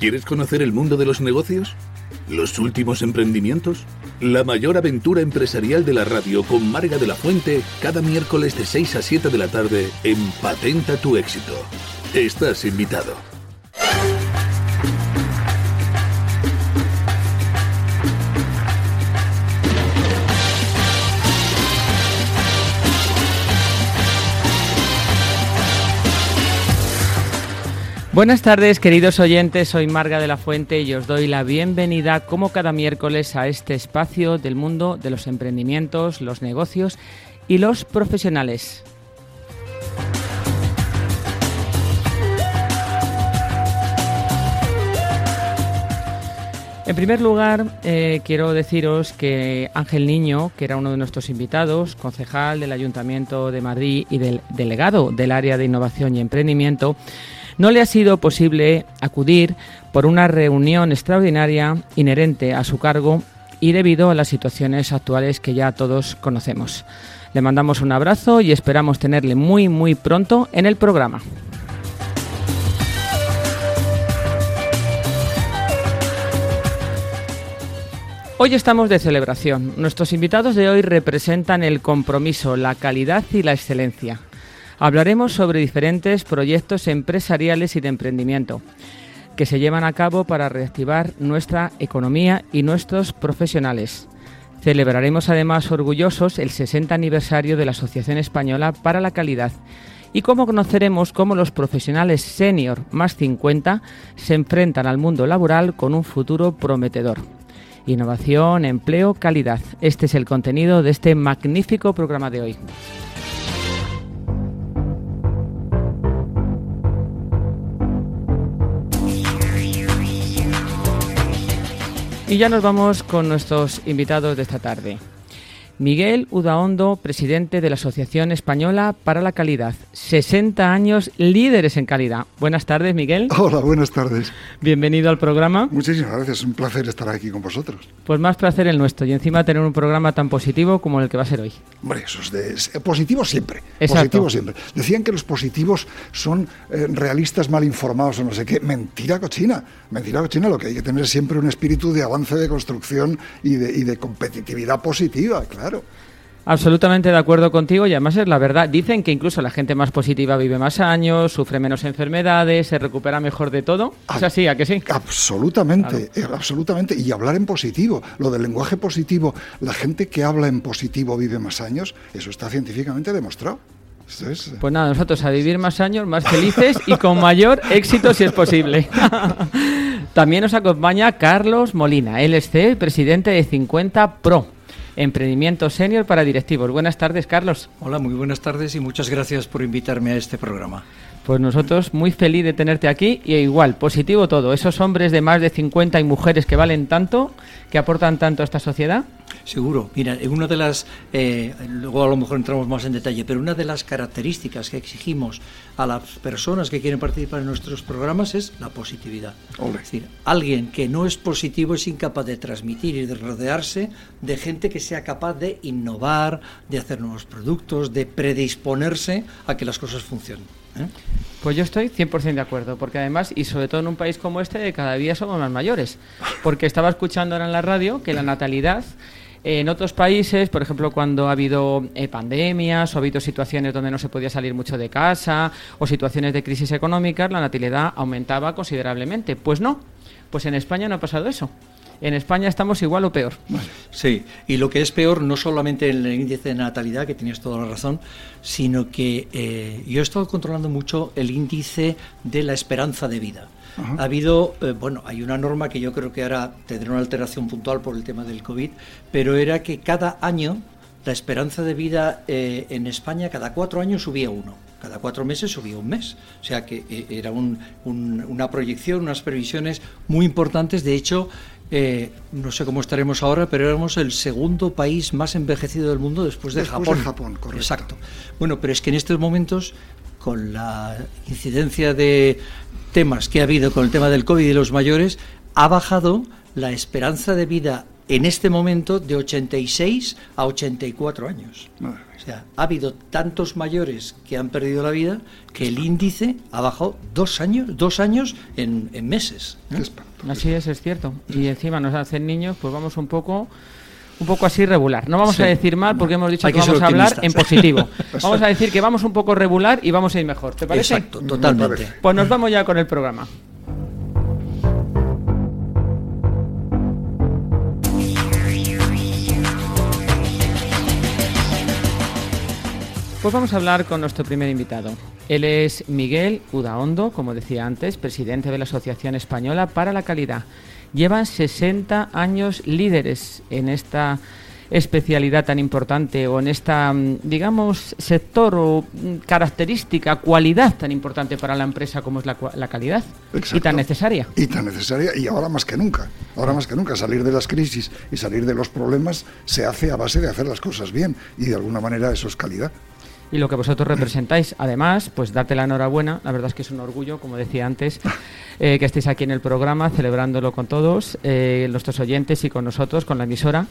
¿Quieres conocer el mundo de los negocios? ¿Los últimos emprendimientos? La mayor aventura empresarial de la radio con Marga de la Fuente cada miércoles de 6 a 7 de la tarde en Patenta tu éxito. Estás invitado. Buenas tardes, queridos oyentes. Soy Marga de la Fuente y os doy la bienvenida, como cada miércoles, a este espacio del mundo de los emprendimientos, los negocios y los profesionales. En primer lugar, eh, quiero deciros que Ángel Niño, que era uno de nuestros invitados, concejal del Ayuntamiento de Madrid y del delegado del área de innovación y emprendimiento, no le ha sido posible acudir por una reunión extraordinaria inherente a su cargo y debido a las situaciones actuales que ya todos conocemos. Le mandamos un abrazo y esperamos tenerle muy muy pronto en el programa. Hoy estamos de celebración. Nuestros invitados de hoy representan el compromiso, la calidad y la excelencia. Hablaremos sobre diferentes proyectos empresariales y de emprendimiento que se llevan a cabo para reactivar nuestra economía y nuestros profesionales. Celebraremos además orgullosos el 60 aniversario de la Asociación Española para la Calidad y cómo conoceremos cómo los profesionales senior más 50 se enfrentan al mundo laboral con un futuro prometedor. Innovación, empleo, calidad. Este es el contenido de este magnífico programa de hoy. Y ya nos vamos con nuestros invitados de esta tarde. Miguel Udaondo, presidente de la Asociación Española para la Calidad. 60 años líderes en calidad. Buenas tardes, Miguel. Hola, buenas tardes. Bienvenido al programa. Muchísimas gracias, es un placer estar aquí con vosotros. Pues más placer el nuestro y encima tener un programa tan positivo como el que va a ser hoy. Hombre, eso es de, positivo siempre. Positivo siempre. Decían que los positivos son eh, realistas mal informados o no sé qué. Mentira cochina. Mentira cochina. Lo que hay que tener siempre un espíritu de avance, de construcción y de, y de competitividad positiva, claro. Absolutamente de acuerdo contigo y además es la verdad. Dicen que incluso la gente más positiva vive más años, sufre menos enfermedades, se recupera mejor de todo. ¿Es así? ¿A que sí? Absolutamente, eh, absolutamente. Y hablar en positivo, lo del lenguaje positivo, la gente que habla en positivo vive más años, eso está científicamente demostrado. Pues nada, nosotros a vivir más años, más felices y con mayor éxito si es posible. También nos acompaña Carlos Molina, él es presidente de 50 Pro. Emprendimiento Senior para Directivos. Buenas tardes, Carlos. Hola, muy buenas tardes y muchas gracias por invitarme a este programa. Pues nosotros muy feliz de tenerte aquí y igual, positivo todo. Esos hombres de más de 50 y mujeres que valen tanto, que aportan tanto a esta sociedad. Seguro. Mira, una de las, eh, luego a lo mejor entramos más en detalle, pero una de las características que exigimos a las personas que quieren participar en nuestros programas es la positividad. Es decir, alguien que no es positivo es incapaz de transmitir y de rodearse de gente que sea capaz de innovar, de hacer nuevos productos, de predisponerse a que las cosas funcionen. ¿eh? Pues yo estoy 100% de acuerdo, porque además, y sobre todo en un país como este, cada día somos más mayores. Porque estaba escuchando ahora en la radio que la natalidad en otros países, por ejemplo, cuando ha habido eh, pandemias o ha habido situaciones donde no se podía salir mucho de casa o situaciones de crisis económicas, la natalidad aumentaba considerablemente. Pues no, pues en España no ha pasado eso. En España estamos igual o peor. Sí, y lo que es peor no solamente el índice de natalidad, que tienes toda la razón, sino que eh, yo he estado controlando mucho el índice de la esperanza de vida. Ha habido, eh, bueno, hay una norma que yo creo que ahora tendrá una alteración puntual por el tema del COVID, pero era que cada año la esperanza de vida eh, en España cada cuatro años subía uno, cada cuatro meses subía un mes. O sea que eh, era una proyección, unas previsiones muy importantes. De hecho, no sé cómo estaremos ahora, pero éramos el segundo país más envejecido del mundo después de después Japón. De Japón, correcto. Exacto. Bueno, pero es que en estos momentos, con la incidencia de temas que ha habido con el tema del COVID y los mayores, ha bajado la esperanza de vida en este momento de 86 a 84 años. O sea, ha habido tantos mayores que han perdido la vida que el índice ha bajado dos años, dos años en, meses. Así es, es cierto. Y encima nos hacen niños, pues vamos un poco un poco así regular. No vamos a decir mal porque hemos dicho que, vamos a hablar en positivo. vamos a decir que vamos un poco regular y vamos a ir mejor. ¿Te parece? Exacto, totalmente. Pues nos vamos ya con el programa. Pues vamos a hablar con nuestro primer invitado. Él es Miguel Udaondo, como decía antes, presidente de la Asociación Española para la Calidad. Llevan 60 años líderes en esta especialidad tan importante o en esta, mm, digamos, sector o mm, característica, cualidad tan importante para la empresa como es la, la calidad y tan necesaria. Y tan necesaria y ahora más que nunca. Ahora más que nunca salir de las crisis y salir de los problemas se hace a base de hacer las cosas bien y de alguna manera eso es calidad y lo que vosotros representáis. Además, pues darte la enhorabuena, la verdad es que es un orgullo, como decía antes, eh, que estéis aquí en el programa celebrándolo con todos, eh, nuestros oyentes y con nosotros, con la emisora.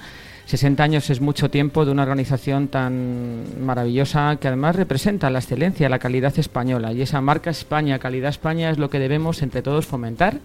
60 años es mucho tiempo de una organización tan maravillosa que además representa la excelencia, la calidad española y esa marca España, calidad España es lo que debemos entre todos fomentar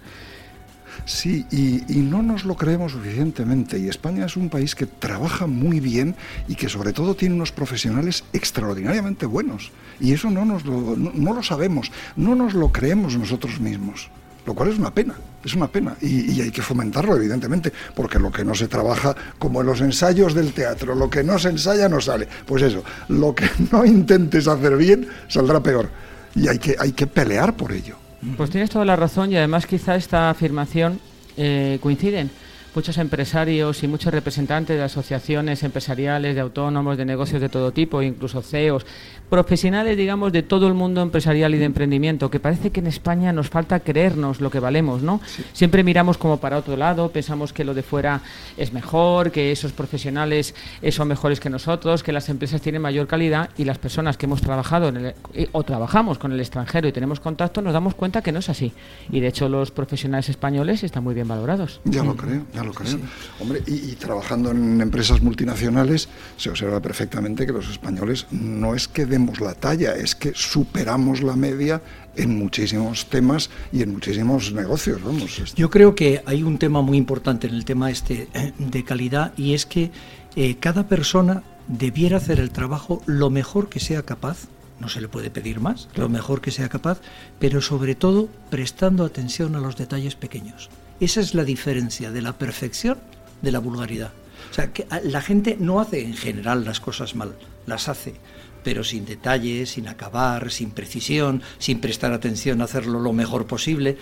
Sí, y, no nos lo creemos suficientemente. Y España es un país que trabaja muy bien y que sobre todo tiene unos profesionales extraordinariamente buenos. Y eso no, nos lo, no, lo sabemos, no nos lo creemos nosotros mismos. Lo cual es una pena, es una pena. Y, y, hay que fomentarlo, evidentemente, porque lo que no se trabaja, como en los ensayos del teatro, lo que no se ensaya no sale. Pues eso, lo que no intentes hacer bien saldrá peor. Y hay que, hay que pelear por ello. Pues tienes toda la razón y además quizá esta afirmación eh, coinciden muchos empresarios y muchos representantes de asociaciones empresariales, de autónomos, de negocios de todo tipo, incluso CEOs, profesionales, digamos, de todo el mundo empresarial y de emprendimiento, que parece que en España nos falta creernos lo que valemos, ¿no? Siempre miramos como para otro lado, pensamos que lo de fuera es mejor, que esos profesionales son mejores que nosotros, que las empresas tienen mayor calidad y las personas que hemos trabajado en eh, o trabajamos con el extranjero y tenemos contacto nos damos cuenta que no es así. Y de hecho los profesionales españoles están muy bien valorados. Ya lo creo, lo creo. Hombre, y, trabajando en empresas multinacionales se observa perfectamente que los españoles no es que demos la talla, es que superamos la media en muchísimos temas y en muchísimos negocios. Vamos. Yo creo que hay un tema muy importante en el tema este eh, de calidad y es que eh, cada persona debiera hacer el trabajo lo mejor que sea capaz no se le puede pedir más, lo mejor que sea capaz, pero sobre todo prestando atención a los detalles pequeños. Esa es la diferencia de la perfección de la vulgaridad. O sea, que la gente no hace en general las cosas mal, las hace, pero sin detalles, sin acabar, sin precisión, sin prestar atención a hacerlo lo mejor posible.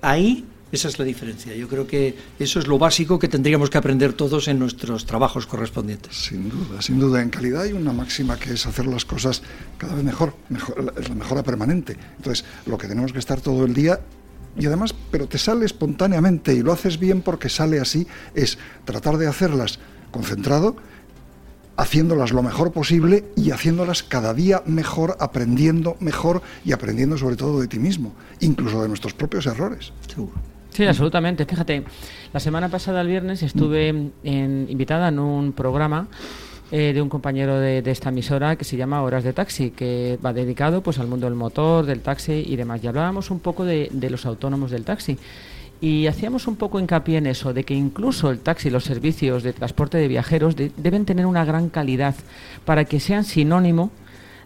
Ahí esa es la diferencia. Yo creo que eso es lo básico que tendríamos que aprender todos en nuestros trabajos correspondientes. Sin duda, sin duda. En calidad hay una máxima que es hacer las cosas cada vez mejor, mejor es la mejora permanente. Entonces, lo que tenemos que estar todo el día y además, pero te sale espontáneamente y lo haces bien porque sale así, es tratar de hacerlas concentrado, haciéndolas lo mejor posible y haciéndolas cada día mejor, aprendiendo mejor y aprendiendo sobre todo de ti mismo, incluso de nuestros propios errores. Sí, absolutamente. Fíjate, la semana pasada, el viernes, estuve en, invitada en un programa eh, de un compañero de, esta emisora que se llama Horas de Taxi, que va dedicado pues al mundo del motor, del taxi y demás. Y hablábamos un poco de, los autónomos del taxi. Y hacíamos un poco hincapié en eso, de que incluso el taxi, los servicios de transporte de viajeros deben tener una gran calidad para que sean sinónimo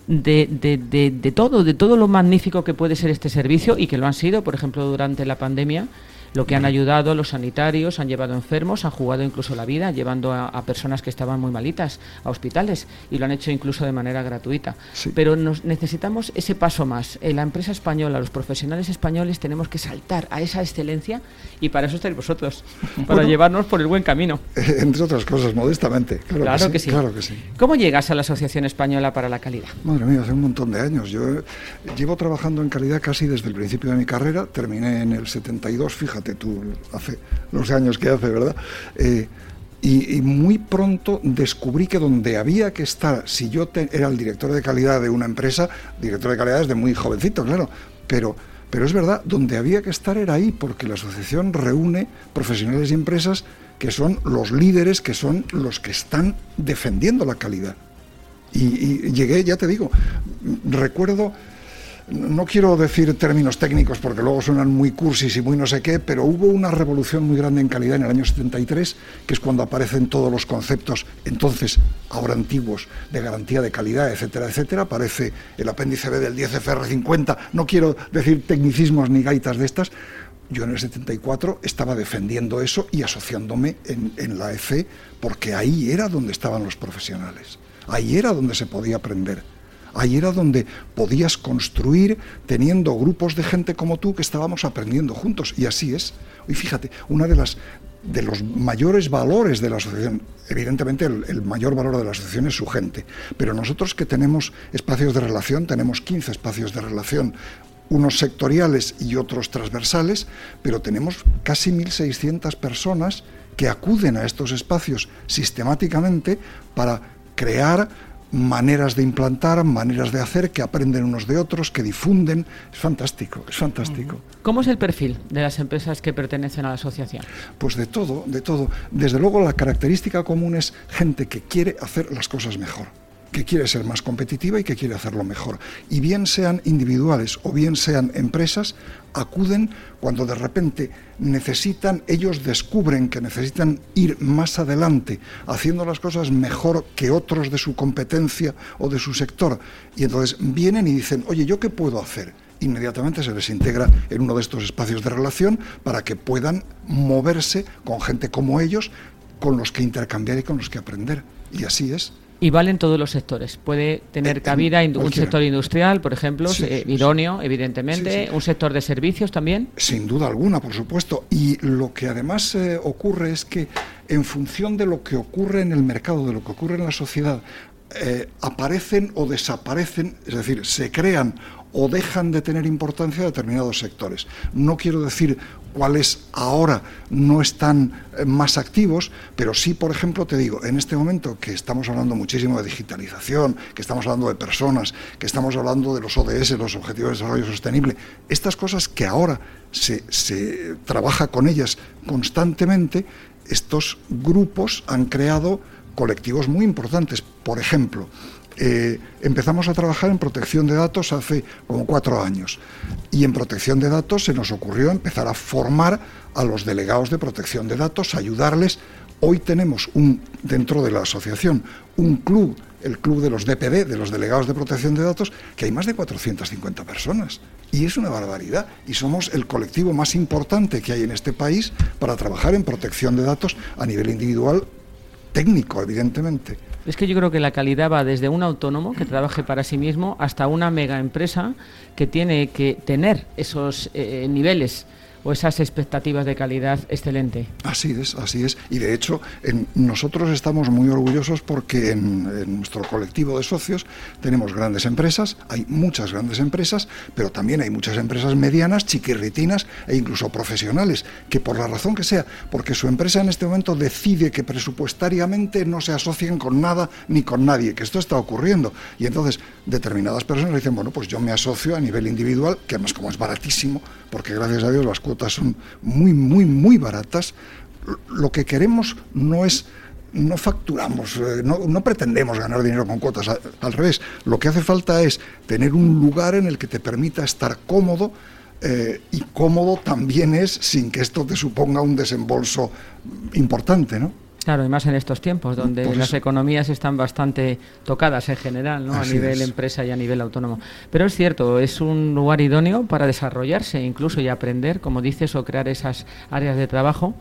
de, de, de, todo, de todo lo magnífico que puede ser este servicio y que lo han sido, por ejemplo, durante la pandemia lo que han ayudado los sanitarios, han llevado enfermos, han jugado incluso la vida, llevando a, personas que estaban muy malitas a hospitales y lo han hecho incluso de manera gratuita. Pero nos, necesitamos ese paso más. En la empresa española, los profesionales españoles tenemos que saltar a esa excelencia y para eso estáis vosotros, para llevarnos por el buen camino. Entre otras cosas, modestamente. Claro, que, sí, claro que sí. ¿Cómo llegas a la Asociación Española para la Calidad? Madre mía, hace un montón de años. Yo llevo trabajando en calidad casi desde el principio de mi carrera, terminé en el 72, fíjate tú, hace los años que hace, ¿verdad? Eh, y, muy pronto descubrí que donde había que estar, si yo era el director de calidad de una empresa, director de calidad desde muy jovencito, claro, pero Pero es verdad, donde había que estar era ahí, porque la asociación reúne profesionales y empresas que son los líderes, que son los que están defendiendo la calidad. Y, llegué, ya te digo, recuerdo no quiero decir términos técnicos porque luego suenan muy cursis y muy no sé qué, pero hubo una revolución muy grande en calidad en el año 73, que es cuando aparecen todos los conceptos, entonces ahora antiguos, de garantía de calidad, etcétera, etcétera. Aparece el apéndice B del 10FR50. No quiero decir tecnicismos ni gaitas de estas. Yo en el 74 estaba defendiendo eso y asociándome en, la EFE porque ahí era donde estaban los profesionales. Ahí era donde se podía aprender. Ahí era donde podías construir teniendo grupos de gente como tú que estábamos aprendiendo juntos. Y así es. Y fíjate, una de las de los mayores valores de la asociación, evidentemente el, el, mayor valor de la asociación es su gente, pero nosotros que tenemos espacios de relación, tenemos 15 espacios de relación, unos sectoriales y otros transversales, pero tenemos casi 1.600 personas que acuden a estos espacios sistemáticamente para crear maneras de implantar, maneras de hacer, que aprenden unos de otros, que difunden. Es fantástico, es fantástico. ¿Cómo es el perfil de las empresas que pertenecen a la asociación? Pues de todo, de todo. Desde luego la característica común es gente que quiere hacer las cosas mejor que quiere ser más competitiva y que quiere hacerlo mejor. Y bien sean individuales o bien sean empresas, acuden cuando de repente necesitan, ellos descubren que necesitan ir más adelante, haciendo las cosas mejor que otros de su competencia o de su sector. Y entonces vienen y dicen, oye, ¿yo qué puedo hacer? inmediatamente se les integra en uno de estos espacios de relación para que puedan moverse con gente como ellos, con los que intercambiar y con los que aprender. Y así es. Y vale en todos los sectores. Puede tener eh, cabida un sector industrial, por ejemplo, eh, idóneo, evidentemente, un sector de servicios también. Sin duda alguna, por supuesto. Y lo que además eh, ocurre es que en función de lo que ocurre en el mercado, de lo que ocurre en la sociedad, aparecen o desaparecen, es decir, se crean o dejan de tener importancia determinados sectores. No quiero decir cuáles ahora no están eh, más activos, pero sí, por ejemplo, te digo, en este momento que estamos hablando muchísimo de digitalización, que estamos hablando de personas, que estamos hablando de los ODS, los Objetivos de Desarrollo Sostenible, estas cosas que ahora se trabaja con ellas constantemente, estos grupos han creado colectivos muy importantes. Por ejemplo, eh, empezamos a trabajar en protección de datos hace como cuatro años y en protección de datos se nos ocurrió empezar a formar a los delegados de protección de datos, ayudarles. Hoy tenemos un, dentro de la asociación un club, el club de los DPD, de los delegados de protección de datos, que hay más de 450 personas. Y es una barbaridad. Y somos el colectivo más importante que hay en este país para trabajar en protección de datos a nivel individual, técnico, evidentemente. Es que yo creo que la calidad va desde un autónomo que trabaje para sí mismo hasta una mega empresa que tiene que tener esos eh, niveles o esas expectativas de calidad excelente. Así es, así es. Y de hecho, nosotros estamos muy orgullosos porque en, nuestro colectivo de socios tenemos grandes empresas, hay muchas grandes empresas, pero también hay muchas empresas medianas, chiquirritinas e incluso profesionales, que por la razón que sea, porque su empresa en este momento decide que presupuestariamente no se asocien con nada ni con nadie, que esto está ocurriendo. Y entonces determinadas personas dicen, bueno, pues yo me asocio a nivel individual, que además como es baratísimo, porque gracias a Dios las son muy, muy, muy baratas, lo que queremos no es no facturamos, eh, no, pretendemos ganar dinero con cuotas, al, revés, lo que hace falta es tener un lugar en el que te permita estar cómodo eh, y cómodo también es sin que esto te suponga un desembolso importante, ¿no? Claro, y más en estos tiempos, donde las economías están bastante tocadas en general, ¿no? a nivel empresa y a nivel autónomo. Pero es cierto, es un lugar idóneo para desarrollarse incluso y aprender, como dices, o crear esas áreas de trabajo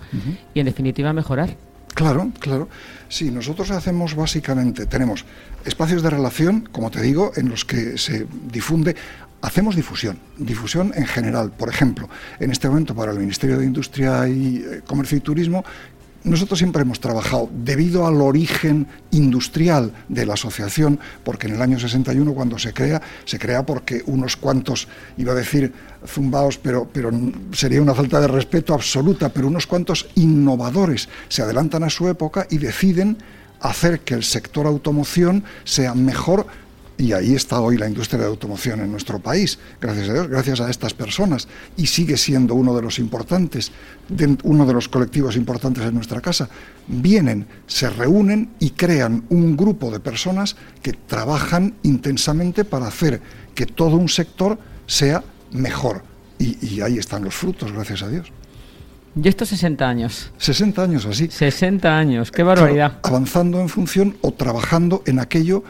y en definitiva mejorar. Claro, claro. Sí, nosotros hacemos básicamente, tenemos espacios de relación, como te digo, en los que se difunde hacemos difusión, difusión en general. Por ejemplo, en este momento para el Ministerio de Industria y eh, Comercio y Turismo nosotros siempre hemos trabajado debido al origen industrial de la asociación, porque en el año 61 cuando se crea, se crea porque unos cuantos, iba a decir zumbaos, pero, pero sería una falta de respeto absoluta, pero unos cuantos innovadores se adelantan a su época y deciden hacer que el sector automoción sea mejor Y ahí está hoy la industria de automoción en nuestro país, gracias a Dios, gracias a estas personas. Y sigue siendo uno de los importantes, uno de los colectivos importantes en nuestra casa. Vienen, se reúnen y crean un grupo de personas que trabajan intensamente para hacer que todo un sector sea mejor. Y, ahí están los frutos, gracias a Dios. ¿Y estos 60 años? 60 años así. 60 años, qué barbaridad. avanzando en función o trabajando en aquello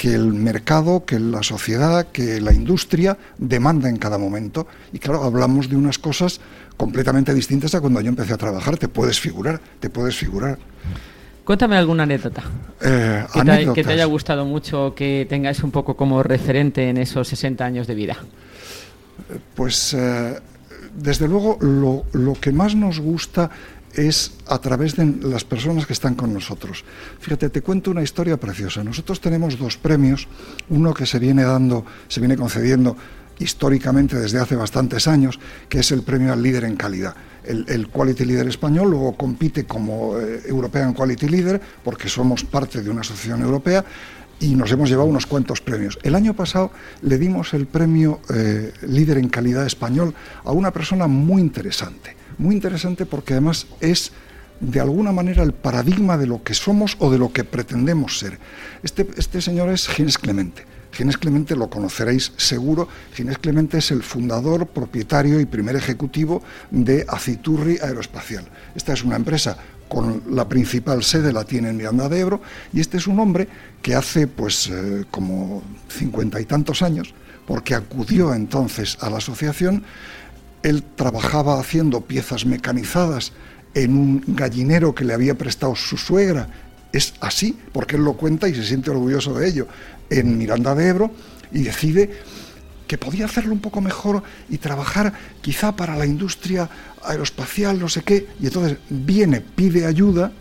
que el mercado, que la sociedad, que la industria demanda en cada momento. Y claro, hablamos de unas cosas completamente distintas a cuando yo empecé a trabajar. Te puedes figurar, te puedes figurar. Cuéntame alguna anécdota. Eh, que, te, haya gustado mucho, que tengáis un poco como referente en esos 60 años de vida. Pues eh, desde luego lo, lo, que más nos gusta es a través de las personas que están con nosotros. Fíjate, te cuento una historia preciosa. Nosotros tenemos dos premios, uno que se viene dando, se viene concediendo históricamente desde hace bastantes años, que es el premio al líder en calidad. El, Quality Leader español luego compite como eh, European Quality Leader porque somos parte de una asociación europea y nos hemos llevado unos cuantos premios. El año pasado le dimos el premio eh, líder en calidad español a una persona muy interesante, muy interesante porque además es de alguna manera el paradigma de lo que somos o de lo que pretendemos ser. Este, este señor es Ginés Clemente. Ginés Clemente lo conoceréis seguro. Ginés Clemente es el fundador, propietario y primer ejecutivo de Aciturri Aeroespacial. Esta es una empresa con la principal sede la tiene en Miranda de Ebro, y este es un hombre que hace pues eh, como cincuenta y tantos años, porque acudió entonces a la asociación, él trabajaba haciendo piezas mecanizadas en un gallinero que le había prestado su suegra, es así, porque él lo cuenta y se siente orgulloso de ello, en Miranda de Ebro, y decide que podía hacerlo un poco mejor y trabajar quizá para la industria aeroespacial, no sé qué, y entonces viene, pide ayuda,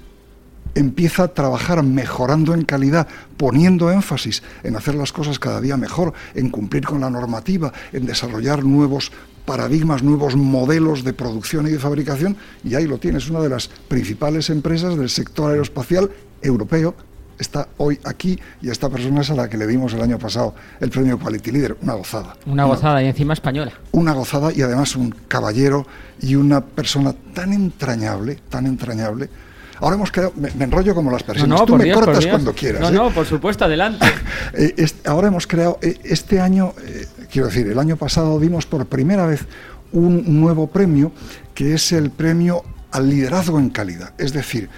empieza a trabajar mejorando en calidad, poniendo énfasis en hacer las cosas cada día mejor, en cumplir con la normativa, en desarrollar nuevos paradigmas, nuevos modelos de producción y de fabricación, y ahí lo tienes, una de las principales empresas del sector aeroespacial europeo está hoy aquí y esta persona es a la que le dimos el año pasado el premio Quality Leader, una gozada. Una gozada y encima española. Una gozada y además un caballero y una persona tan entrañable, tan entrañable. Ahora hemos creado, me, enrollo como las personas, tú me cortas cuando quieras. No, ¿eh? no, por supuesto, adelante. Eh, ahora hemos creado, eh, este año, quiero decir, el año pasado dimos por primera vez un nuevo premio que es el premio al liderazgo en calidad. Es decir,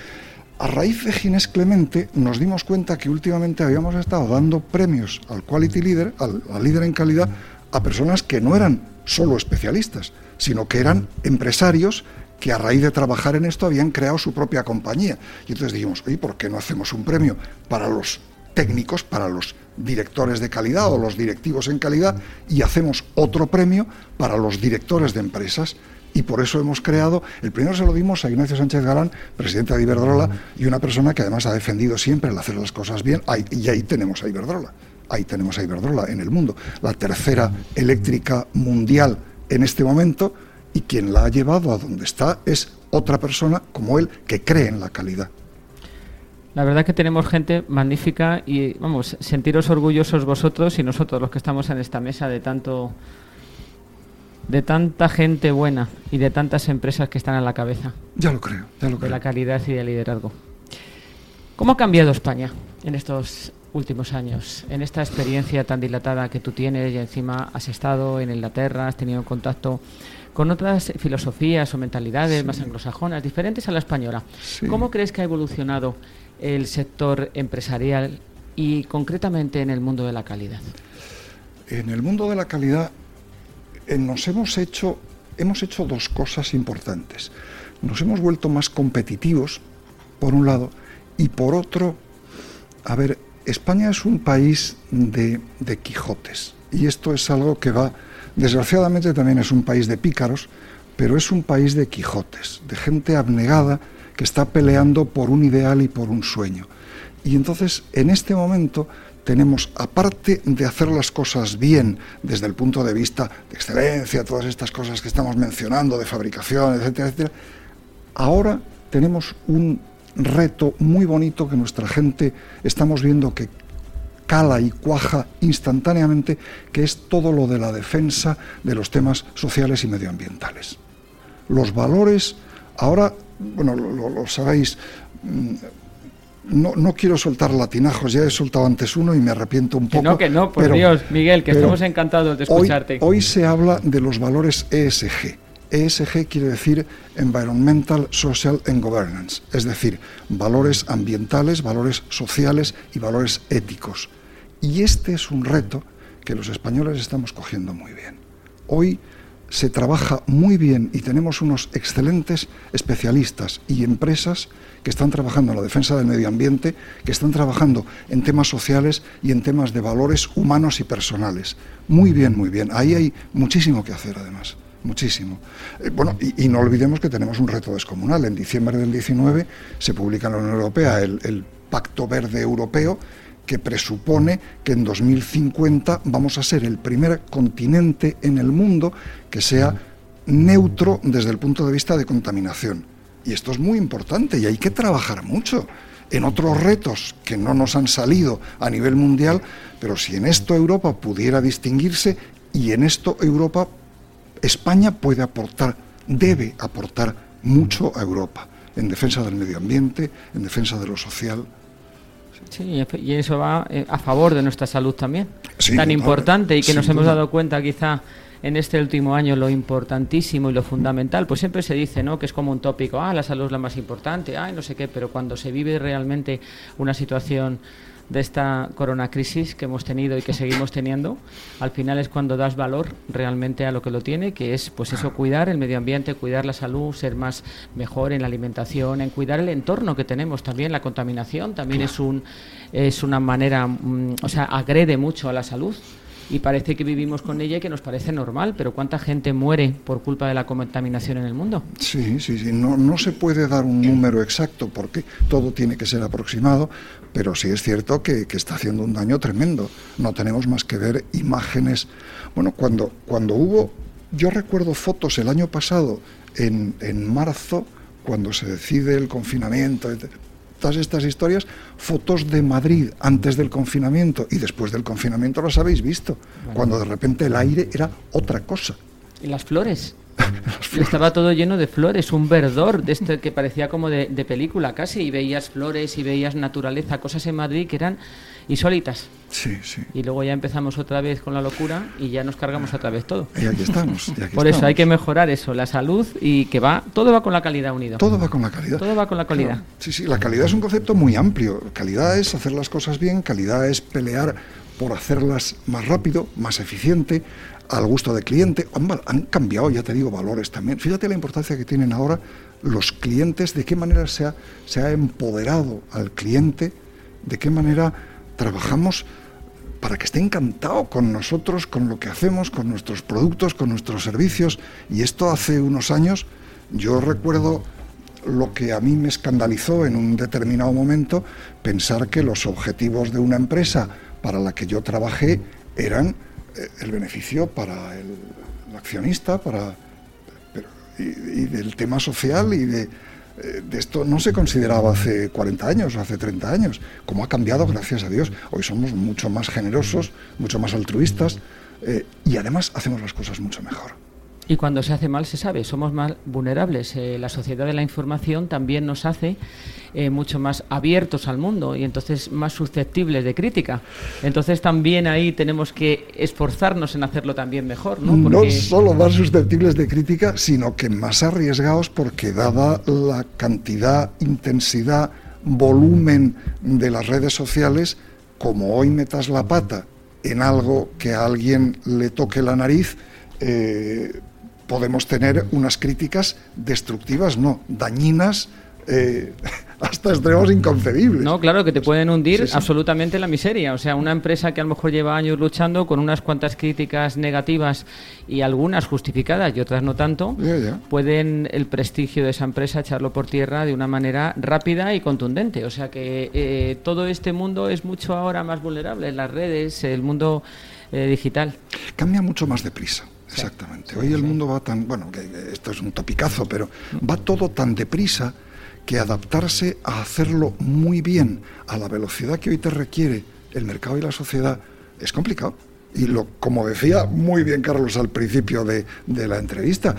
a raíz de Ginés Clemente nos dimos cuenta que últimamente habíamos estado dando premios al Quality Leader, al, líder en calidad, a personas que no eran solo especialistas, sino que eran empresarios que a raíz de trabajar en esto habían creado su propia compañía. Y entonces dijimos, oye, ¿por qué no hacemos un premio para los técnicos, para los directores de calidad o los directivos en calidad y hacemos otro premio para los directores de empresas? y por eso hemos creado, el primero se lo dimos a Ignacio Sánchez Galán, presidente de Iberdrola, y una persona que además ha defendido siempre el hacer las cosas bien, y ahí tenemos a Iberdrola, ahí tenemos a Iberdrola en el mundo, la tercera eléctrica mundial en este momento, y quien la ha llevado a donde está es otra persona como él que cree en la calidad. La verdad que tenemos gente magnífica y vamos, sentiros orgullosos vosotros y nosotros los que estamos en esta mesa de tanto de tanta gente buena y de tantas empresas que están a la cabeza. Ya lo creo, ya lo creo. De la calidad y del liderazgo. ¿Cómo ha cambiado España en estos últimos años? En esta experiencia tan dilatada que tú tienes y encima has estado en Inglaterra, has tenido contacto con otras filosofías o mentalidades más anglosajonas, diferentes a la española. ¿Cómo crees que ha evolucionado el sector empresarial y concretamente en el mundo de la calidad? En el mundo de la calidad eh, nos hemos hecho, hemos hecho dos cosas importantes. Nos hemos vuelto más competitivos, por un lado, y por otro, a ver, España es un país de, de Quijotes, y esto es algo que va, desgraciadamente también es un país de pícaros, pero es un país de Quijotes, de gente abnegada que está peleando por un ideal y por un sueño. Y entonces, en este momento, tenemos, aparte de hacer las cosas bien desde el punto de vista de excelencia, todas estas cosas que estamos mencionando, de fabricación, etcétera, etcétera, ahora tenemos un reto muy bonito que nuestra gente estamos viendo que cala y cuaja instantáneamente, que es todo lo de la defensa de los temas sociales y medioambientales. Los valores, ahora, bueno, lo, sabéis, mm, no, no, quiero soltar latinajos, ya he soltado antes uno y me arrepiento un poco. Que no, que no, por Dios, Miguel, que estamos encantados de escucharte. hoy se habla de los valores ESG ESG quiere decir Environmental, Social and Governance, es decir, valores ambientales, valores sociales y valores éticos. Y este es un reto que los españoles estamos cogiendo muy bien. Hoy se trabaja muy bien y tenemos unos excelentes especialistas y empresas que están trabajando en la defensa del medio ambiente, que están trabajando en temas sociales y en temas de valores humanos y personales. Muy bien, muy bien. Ahí hay muchísimo que hacer además muchísimo. Eh, bueno, y, no olvidemos que tenemos un reto descomunal. En diciembre del 19 se publica en la Unión Europea el, Pacto Verde Europeo que presupone que en 2050 vamos a ser el primer continente en el mundo que sea neutro desde el punto de vista de contaminación. Y esto es muy importante y hay que trabajar mucho en otros retos que no nos han salido a nivel mundial, pero si en esto Europa pudiera distinguirse y en esto Europa España puede aportar, debe aportar mucho a Europa en defensa del medio ambiente, en defensa de lo social. Sí, y eso va eh, a favor de nuestra salud también. Tan importante y que nos hemos dado cuenta quizá en este último año lo importantísimo y lo fundamental, pues siempre se dice, ¿no? Que es como un tópico, ah, la salud es la más importante, ah, no sé qué, pero cuando se vive realmente una situación de esta corona crisis que hemos tenido y que seguimos teniendo, al final es cuando das valor realmente a lo que lo tiene, que es pues eso, cuidar el medio ambiente, cuidar la salud, ser más mejor en la alimentación, en cuidar el entorno que tenemos también, la contaminación también es un es una manera, mm, o sea, agrede mucho a la salud y parece que vivimos con ella y que nos parece normal, pero ¿cuánta gente muere por culpa de la contaminación en el mundo? Sí, sí, sí, no, no se puede dar un número exacto porque todo tiene que ser aproximado, pero sí es cierto que, está haciendo un daño tremendo. No tenemos más que ver imágenes. Bueno, cuando, cuando hubo, yo recuerdo fotos el año pasado, en, en marzo, cuando se decide el confinamiento, todas estas historias, fotos de Madrid antes del confinamiento y después del confinamiento las habéis visto, cuando de repente el aire era otra cosa. ¿Y las flores? Estaba todo lleno de flores, un verdor de este que parecía como de, película casi, y veías flores y veías naturaleza, cosas en Madrid que eran insólitas. Sí, sí. Y luego ya empezamos otra vez con la locura y ya nos cargamos otra vez todo. Y aquí estamos. Por eso hay que mejorar eso, la salud y que va, todo va con la calidad unido. Todo va con la calidad. Todo va con la calidad. Sí, sí, la calidad es un concepto muy amplio. Calidad es hacer las cosas bien, calidad es pelear por hacerlas más rápido, más eficiente, al gusto del cliente. Han, cambiado, ya te digo, valores también. Fíjate la importancia que tienen ahora los clientes, de qué manera se ha, se ha empoderado al cliente, de qué manera trabajamos para que esté encantado con nosotros, con lo que hacemos, con nuestros productos, con nuestros servicios. Y esto hace unos años, yo recuerdo lo que a mí me escandalizó en un determinado momento, pensar que los objetivos de una empresa para la que yo trabajé eran el beneficio para el, accionista, para y, del tema social y de, eh, esto no se consideraba hace 40 años, hace 30 años. Como ha cambiado, gracias a Dios. Hoy somos mucho más generosos, mucho más altruistas eh, y además hacemos las cosas mucho mejor. Y cuando se hace mal se sabe, somos más vulnerables. Eh, la sociedad de la información también nos hace eh, mucho más abiertos al mundo y entonces más susceptibles de crítica. Entonces también ahí tenemos que esforzarnos en hacerlo también mejor. No, no solo más susceptibles de crítica, sino que más arriesgados porque dada la cantidad, intensidad, volumen de las redes sociales, como hoy metas la pata en algo que a alguien le toque la nariz, eh, podemos tener unas críticas destructivas, no, dañinas. Eh, hasta extremos inconcebibles. No, claro, que te pueden hundir absolutamente la miseria. O sea, una empresa que a lo mejor lleva años luchando con unas cuantas críticas negativas y algunas justificadas y otras no tanto, pueden el prestigio de esa empresa echarlo por tierra de una manera rápida y contundente. O sea que eh, todo este mundo es mucho ahora más vulnerable, las redes, el mundo eh, digital. Cambia mucho más deprisa. Exactamente. Hoy el mundo va tan, bueno, esto es un topicazo, pero va todo tan deprisa que adaptarse a hacerlo muy bien a la velocidad que hoy te requiere el mercado y la sociedad es complicado. Y lo, como decía muy bien Carlos al principio de, de la entrevista,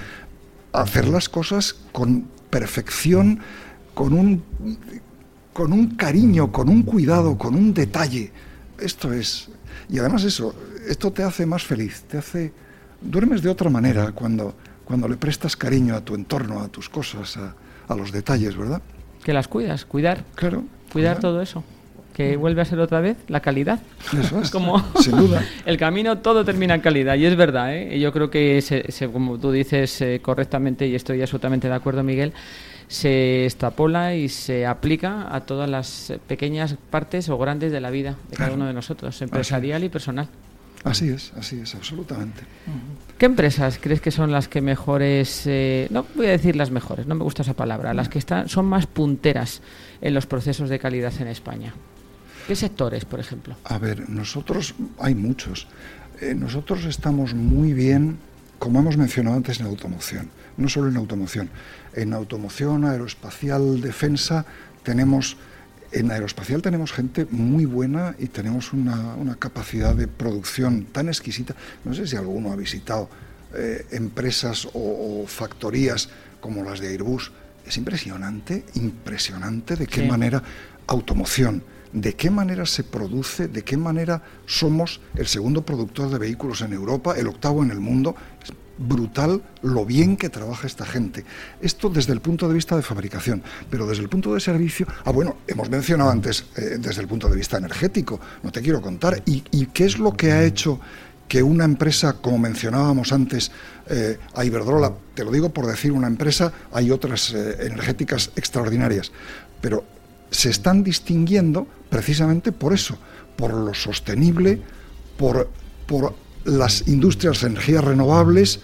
hacer las cosas con perfección, con un, con un cariño, con un cuidado, con un detalle. Esto es. Y además eso, esto te hace más feliz, te hace... Duermes de otra manera cuando, cuando le prestas cariño a tu entorno, a tus cosas, a, a los detalles, ¿verdad? Que las cuidas, cuidar. Claro. Cuidar todo eso que vuelve a ser otra vez la calidad. Eso es, como sin duda. el camino todo termina en calidad y es verdad, ¿eh? yo creo que se, como tú dices eh, correctamente y estoy absolutamente de acuerdo Miguel, se extrapola y se aplica a todas las pequeñas partes o grandes de la vida de cada uno de nosotros, empresarial y personal. Así es, así es, absolutamente. ¿Qué empresas crees que son las que mejores, eh, no voy a decir las mejores, no me gusta esa palabra, las que están, son más punteras en los procesos de calidad en España? ¿Qué sectores, por ejemplo? A ver, nosotros, hay muchos. Eh, nosotros estamos muy bien, como hemos mencionado antes, en automoción. No solo en automoción. En automoción, aeroespacial, defensa, tenemos en aeroespacial tenemos gente muy buena y tenemos una, capacidad de producción tan exquisita. No sé si alguno ha visitado eh, empresas o, factorías como las de Airbus. Es impresionante, impresionante de qué manera automoción, de qué manera se produce, de qué manera somos el segundo productor de vehículos en Europa, el octavo en el mundo brutal lo bien que trabaja esta gente. Esto desde el punto de vista de fabricación, pero desde el punto de servicio, ah bueno, hemos mencionado antes eh, desde el punto de vista energético, no te quiero contar, ¿Y, qué es lo que ha hecho que una empresa, como mencionábamos antes, eh, a Iberdrola, te lo digo por decir una empresa, hay otras eh, energéticas extraordinarias, pero se están distinguiendo precisamente por eso, por lo sostenible, por, por las industrias de energías renovables,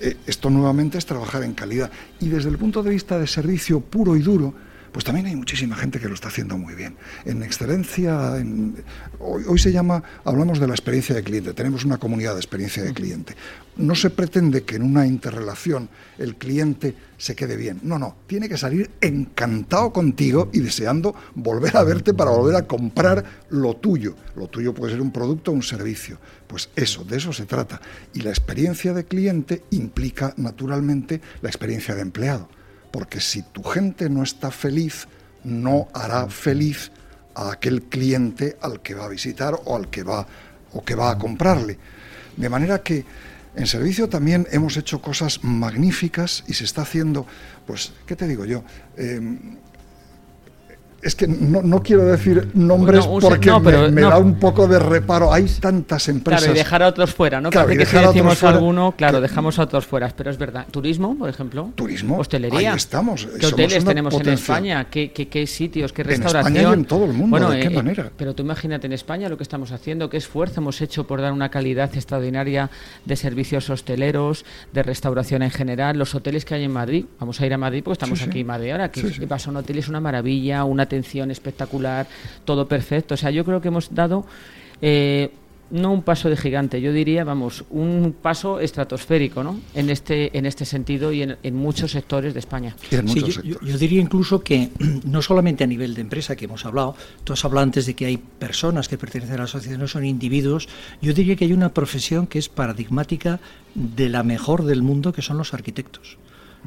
eh, esto nuevamente es trabajar en calidad. Y desde el punto de vista de servicio puro y duro, pues también hay muchísima gente que lo está haciendo muy bien. En excelencia, hoy, se llama, hablamos de la experiencia de cliente, tenemos una comunidad de experiencia de cliente. No se pretende que en una interrelación el cliente se quede bien. No, no, tiene que salir encantado contigo y deseando volver a verte para volver a comprar lo tuyo. Lo tuyo puede ser un producto o un servicio. Pues eso, de eso se trata. Y la experiencia de cliente implica naturalmente la experiencia de empleado porque si tu gente no está feliz, no hará feliz a aquel cliente al que va a visitar o al que va o que va a comprarle. De manera que en servicio también hemos hecho cosas magníficas y se está haciendo, pues, ¿qué te digo yo? Em, es que no, quiero decir nombres porque me, da un poco de reparo. Hay tantas empresas. Claro, y dejar a otros fuera, ¿no? Claro, que si decimos alguno, claro, dejamos a otros fuera. Pero es verdad. Turismo, por ejemplo. Turismo. Hostelería. Ahí estamos. ¿Qué hoteles tenemos en España? ¿Qué, qué, sitios? ¿Qué restauración? En España y en todo el mundo. ¿De qué eh, manera? Pero tú imagínate en España lo que estamos haciendo, qué esfuerzo hemos hecho por dar una calidad extraordinaria de servicios hosteleros, de restauración en general. Los hoteles que hay en Madrid. Vamos a ir a Madrid porque estamos aquí en Madrid ahora. Que vas a un hotel es una maravilla, una atención espectacular, todo perfecto. O sea, yo creo que hemos dado eh, no un paso de gigante, yo diría, vamos, un paso estratosférico, ¿no? En este, en este sentido y en, muchos sectores de España. yo, diría incluso que no solamente a nivel de empresa que hemos hablado, tú has hablado antes de que hay personas que pertenecen a la sociedad, no son individuos, yo diría que hay una profesión que es paradigmática de la mejor del mundo, que son los arquitectos.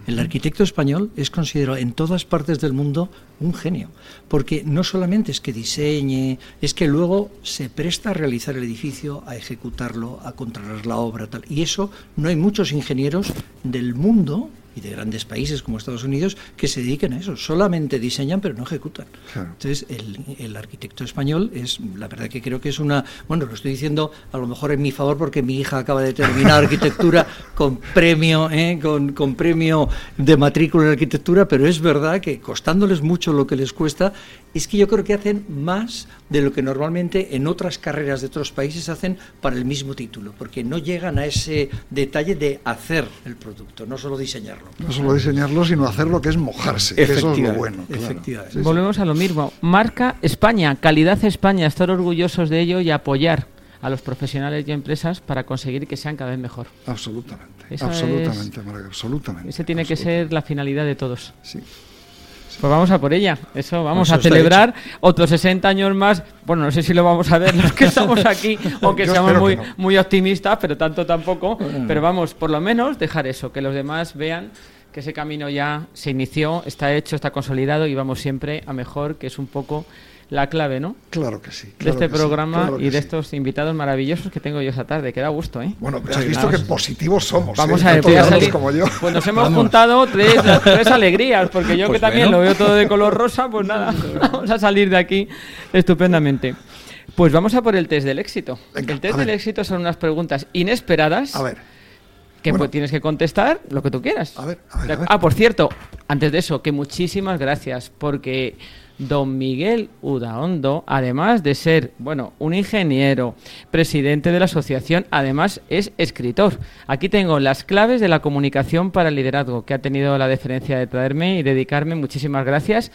El arquitecto español es considerado en todas partes del mundo un genio, porque no solamente es que diseñe, es que luego se presta a realizar el edificio, a ejecutarlo, a controlar la obra, tal. Y eso no hay muchos ingenieros del mundo y de grandes países como Estados Unidos que se dediquen a eso. Solamente diseñan pero no ejecutan. Entonces, el, arquitecto español es, la verdad que creo que es una, bueno, lo estoy diciendo a lo mejor en mi favor porque mi hija acaba de terminar arquitectura con premio, ¿eh? con, con premio de matrícula en arquitectura, pero es verdad que costándoles mucho lo que les cuesta, es que yo creo que hacen más de lo que normalmente en otras carreras de otros países hacen para el mismo título, porque no llegan a ese detalle de hacer el producto, no solo diseñarlo. No solo diseñarlo, sino hacerlo que es mojarse, eso es lo bueno. Efectivamente. Volvemos a lo mismo. Marca España, calidad España, estar orgullosos de ello y apoyar a los profesionales y empresas para conseguir que sean cada vez mejor. Absolutamente, absolutamente, absolutamente. Ese tiene que ser la finalidad de todos. Sí. Pues vamos a por ella. Eso, vamos a celebrar otros 60 años más. Bueno, no sé si lo vamos a ver los que estamos aquí, aunque seamos muy, muy optimistas, pero tanto tampoco. Pero vamos, por lo menos dejar eso, que los demás vean que ese camino ya se inició, está hecho, está consolidado y vamos siempre a mejor, que es un poco la clave, ¿no? Claro que sí. de este programa y de estos invitados maravillosos que tengo yo esta tarde, que da gusto, ¿eh? Bueno, pero has visto que positivos somos. Vamos ¿eh? a ver, como yo. Pues nos hemos juntado tres, tres, alegrías, porque yo que pues también lo veo todo de color rosa, pues nada, vamos a salir de aquí estupendamente. Pues vamos a por el test del éxito. el test del éxito son unas preguntas inesperadas. A ver. Que pues tienes que contestar lo que tú quieras. A ver, a ver. Ah, por cierto, antes de eso, que muchísimas gracias, porque don Miguel Udaondo, además de ser, bueno, un ingeniero, presidente de la asociación, además es escritor. Aquí tengo las claves de la comunicación para el liderazgo, que ha tenido la deferencia de traerme y dedicarme. Muchísimas gracias.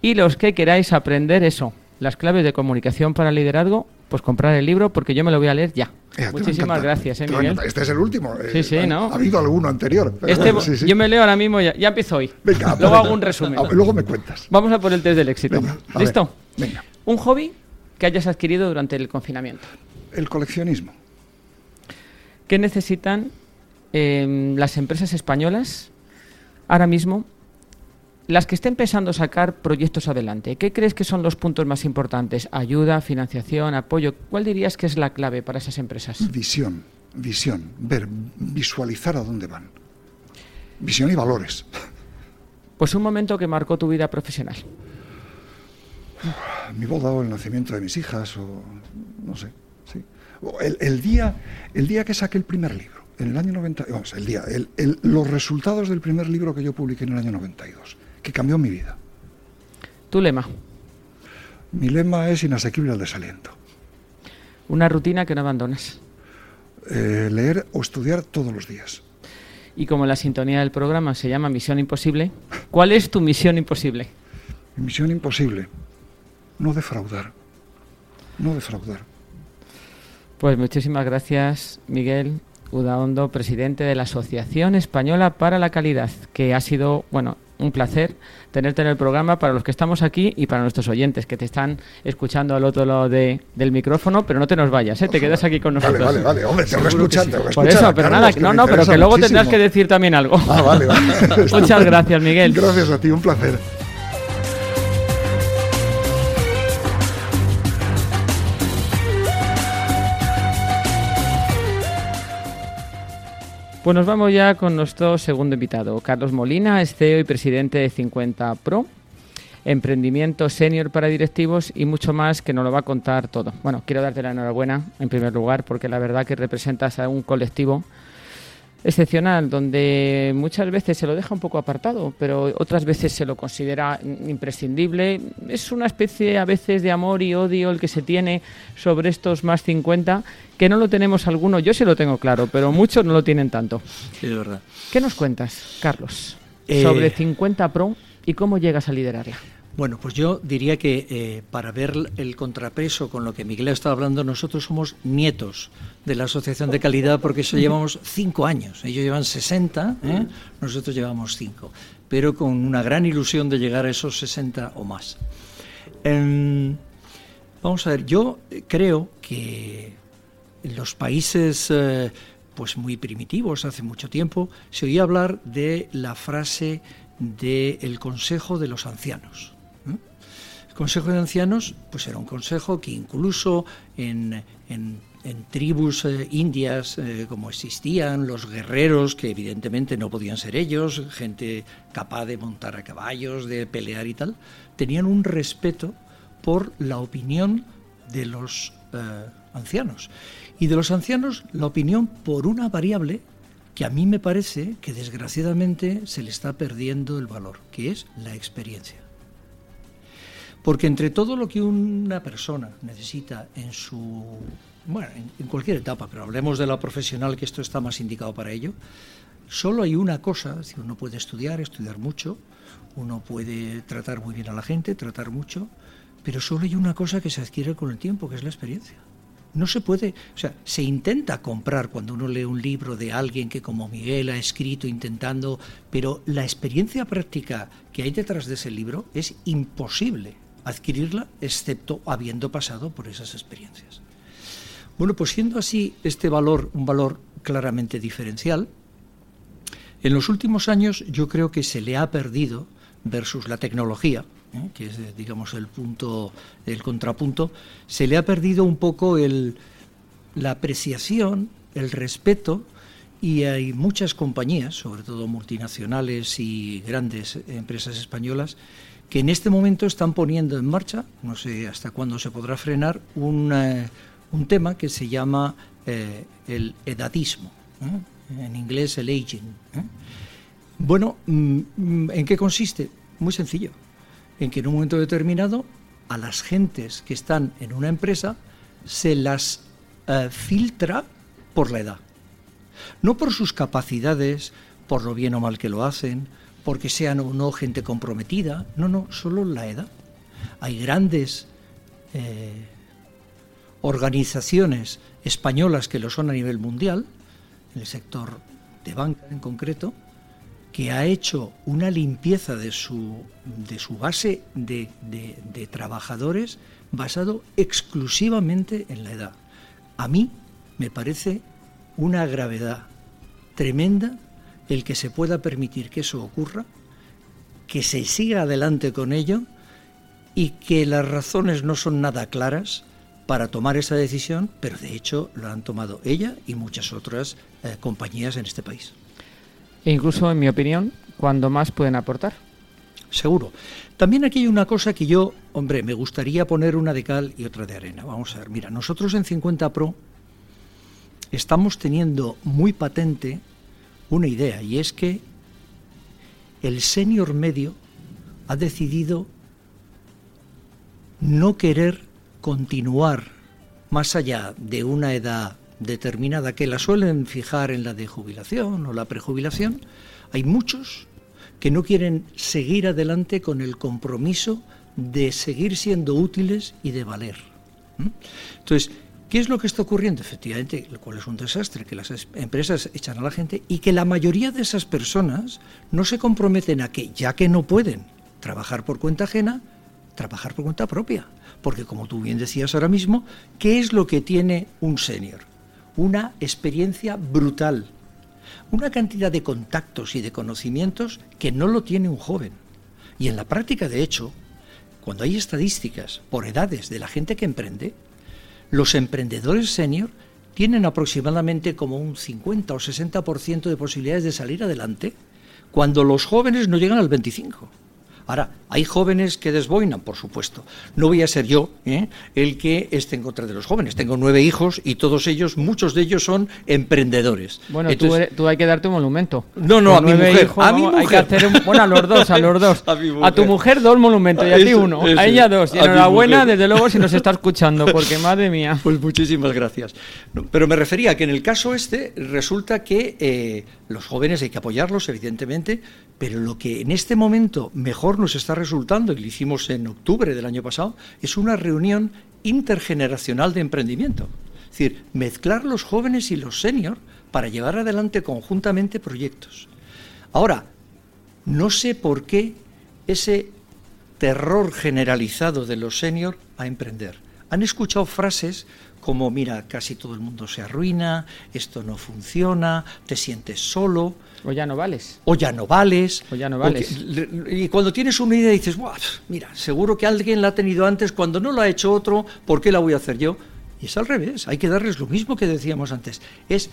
Y los que queráis aprender eso, las claves de comunicación para liderazgo, pues comprar el libro porque yo me lo voy a leer ya. Eh, Muchísimas gracias, ¿eh, Miguel. Este es el último. Sí, sí, ¿no? Ha habido alguno anterior. Este, Yo me leo ahora mismo, ya, ya empiezo hoy. Venga, luego hago un resumen. luego me cuentas. Vamos a por el test del éxito. ¿Listo? venga. Un hobby que hayas adquirido durante el confinamiento. El coleccionismo. ¿Qué necesitan em, las empresas españolas ahora mismo las que estén pensando sacar proyectos adelante, ¿qué crees que son los puntos más importantes? ¿Ayuda, financiación, apoyo? ¿Cuál dirías que es la clave para esas empresas? Visión, visión, ver, visualizar a dónde van. Visión y valores. Pues un momento que marcó tu vida profesional. Mi boda o el nacimiento de mis hijas, o no sé. Sí. El, día, el día que saqué el primer libro, en el año 90, vamos, el día, los resultados del primer libro que yo publiqué en el año 92 que cambió mi vida. ¿Tu lema? Mi lema es inasequible al desaliento. ¿Una rutina que no abandonas? Eh, leer o estudiar todos los días. Y como la sintonía del programa se llama Misión Imposible, ¿cuál es tu misión imposible? Mi misión imposible, no defraudar. No defraudar. Pues muchísimas gracias, Miguel Udaondo, presidente de la Asociación Española para la Calidad, que ha sido, bueno, un placer tenerte en el programa para los que estamos aquí y para nuestros oyentes que te están escuchando al otro lado de, del micrófono, pero no te nos vayas, ¿eh? te quedas aquí con nosotros. Vale, vale, vale, hombre, te voy a escuchar, te Por eso, pero nada, no, no, pero que luego tendrás que decir también algo. Ah, vale, vale. Muchas gracias, Miguel. Gracias a ti, un placer. Pues nos vamos ya con nuestro segundo invitado, Carlos Molina, CEO y presidente de 50 Pro, emprendimiento senior para directivos y mucho más que nos lo va a contar todo. Bueno, quiero darte la enhorabuena en primer lugar porque la verdad que representas a un colectivo excepcional, donde muchas veces se lo deja un poco apartado, pero otras veces se lo considera imprescindible. Es una especie a veces de amor y odio el que se tiene sobre estos más 50, que no lo tenemos alguno, yo sí lo tengo claro, pero muchos no lo tienen tanto. Sí, es verdad. ¿Qué nos cuentas, Carlos, eh, sobre 50 Pro y cómo llegas a liderarla? Bueno, pues yo diría que eh, para ver el contrapeso con lo que Miguel ha estado hablando, nosotros somos nietos de la Asociación de Calidad porque eso llevamos cinco años. Ellos llevan 60, ¿eh? nosotros llevamos cinco, pero con una gran ilusión de llegar a esos 60 o más. Em, vamos a ver, yo creo que en los países eh, pues muy primitivos hace mucho tiempo se oía hablar de la frase del Consejo de los Ancianos. Consejo de Ancianos, pues era un consejo que incluso en, tribus eh, indias eh, como existían, los guerreros, que evidentemente no podían ser ellos, gente capaz de montar a caballos, de pelear y tal, tenían un respeto por la opinión de los eh, ancianos. Y de los ancianos, la opinión por una variable que a mí me parece que desgraciadamente se le está perdiendo el valor, que es la experiencia. Porque entre todo lo que una persona necesita en su. Bueno, en, cualquier etapa, pero hablemos de la profesional, que esto está más indicado para ello, solo hay una cosa, es uno puede estudiar, estudiar mucho, uno puede tratar muy bien a la gente, tratar mucho, pero solo hay una cosa que se adquiere con el tiempo, que es la experiencia. no se puede, o sea, se intenta comprar cuando uno lee un libro de alguien que como Miguel ha escrito intentando, pero la experiencia práctica que hay detrás de ese libro es imposible adquirirla excepto habiendo pasado por esas experiencias. Bueno, pues siendo así este valor un valor claramente diferencial, en los últimos años yo creo que se le ha perdido versus la tecnología, ¿eh? que es digamos el punto, el contrapunto, se le ha perdido un poco el, la apreciación, el respeto y hay muchas compañías, sobre todo multinacionales y grandes empresas españolas, que en este momento están poniendo en marcha, no sé hasta cuándo se podrá frenar, un, eh, un tema que se llama eh, el edadismo, en inglés el aging. Bueno, mm, ¿en qué consiste? Muy sencillo, en que en un momento determinado a las gentes que están en una empresa se las eh, filtra por la edad. No por sus capacidades, por lo bien o mal que lo hacen, porque sean o no gente comprometida, no, no, solo la edad. Hay grandes eh, organizaciones españolas que lo son a nivel mundial, en el sector de banca en concreto, que ha hecho una limpieza de su, de su base de, de trabajadores basado exclusivamente en la edad. A mí me parece una gravedad tremenda el que se pueda permitir que eso ocurra, que se siga adelante con ello y que las razones no son nada claras para tomar esa decisión, pero de hecho lo han tomado ella y muchas otras eh, compañías en este país. E incluso, en mi opinión, cuando más pueden aportar. Seguro. También aquí hay una cosa que yo, hombre, me gustaría poner una de cal y otra de arena. Vamos a ver, mira, nosotros en 50 Pro estamos teniendo muy patente una idea y es que el senior medio ha decidido no querer continuar más allá de una edad determinada que la suelen fijar en la de jubilación o la prejubilación, hay muchos que no quieren seguir adelante con el compromiso de seguir siendo útiles y de valer. Entonces, ¿Qué es lo que está ocurriendo? Efectivamente, lo cual es un desastre, que las empresas echan a la gente y que la mayoría de esas personas no se comprometen a que, ya que no pueden trabajar por cuenta ajena, trabajar por cuenta propia. Porque como tú bien decías ahora mismo, ¿qué es lo que tiene un senior? Una experiencia brutal, una cantidad de contactos y de conocimientos que no lo tiene un joven. Y en la práctica, de hecho, cuando hay estadísticas por edades de la gente que emprende, los emprendedores senior tienen aproximadamente como un 50 o 60% de posibilidades de salir adelante cuando los jóvenes no llegan al 25. Ahora, hay jóvenes que desboinan, por supuesto. No voy a ser yo ¿eh? el que esté en contra de los jóvenes. Tengo nueve hijos y todos ellos, muchos de ellos son emprendedores. Bueno, tú, hay que darte un monumento. No, no, a mi mujer. a mi mujer. Hay que hacer bueno, a los dos, a los dos. a, tu mujer dos monumentos y a ti uno. a ella dos. Y enhorabuena, desde luego, si nos está escuchando, porque madre mía. Pues muchísimas gracias. pero me refería a que en el caso este resulta que eh, los jóvenes hay que apoyarlos, evidentemente, pero lo que en este momento mejor nos está resultando, y lo hicimos en octubre del año pasado, es una reunión intergeneracional de emprendimiento. Es decir, mezclar los jóvenes y los seniors para llevar adelante conjuntamente proyectos. Ahora, no sé por qué ese terror generalizado de los seniors a emprender. Han escuchado frases como, mira, casi todo el mundo se arruina, esto no funciona, te sientes solo. O ya no vales. O ya no vales. O ya no vales. y cuando tienes una idea dices, mira, seguro que alguien la ha tenido antes, cuando no lo ha hecho otro, ¿por qué la voy a hacer yo? Y es al revés, hay que darles lo mismo que decíamos antes. Es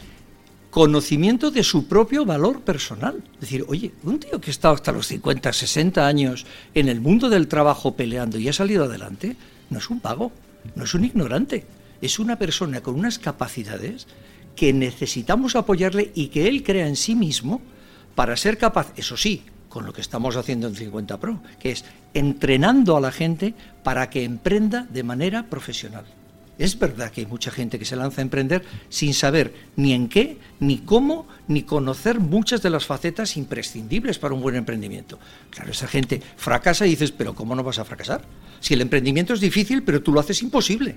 conocimiento de su propio valor personal. Es decir, oye, un tío que ha estado hasta los 50, 60 años en el mundo del trabajo peleando y ha salido adelante, no es un pago, no es un ignorante, es una persona con unas capacidades que necesitamos apoyarle y que él crea en sí mismo para ser capaz, eso sí, con lo que estamos haciendo en 50 Pro, que es entrenando a la gente para que emprenda de manera profesional. Es verdad que hay mucha gente que se lanza a emprender sin saber ni en qué, ni cómo, ni conocer muchas de las facetas imprescindibles para un buen emprendimiento. Claro, esa gente fracasa y dices, pero ¿cómo no vas a fracasar? Si el emprendimiento es difícil, pero tú lo haces imposible.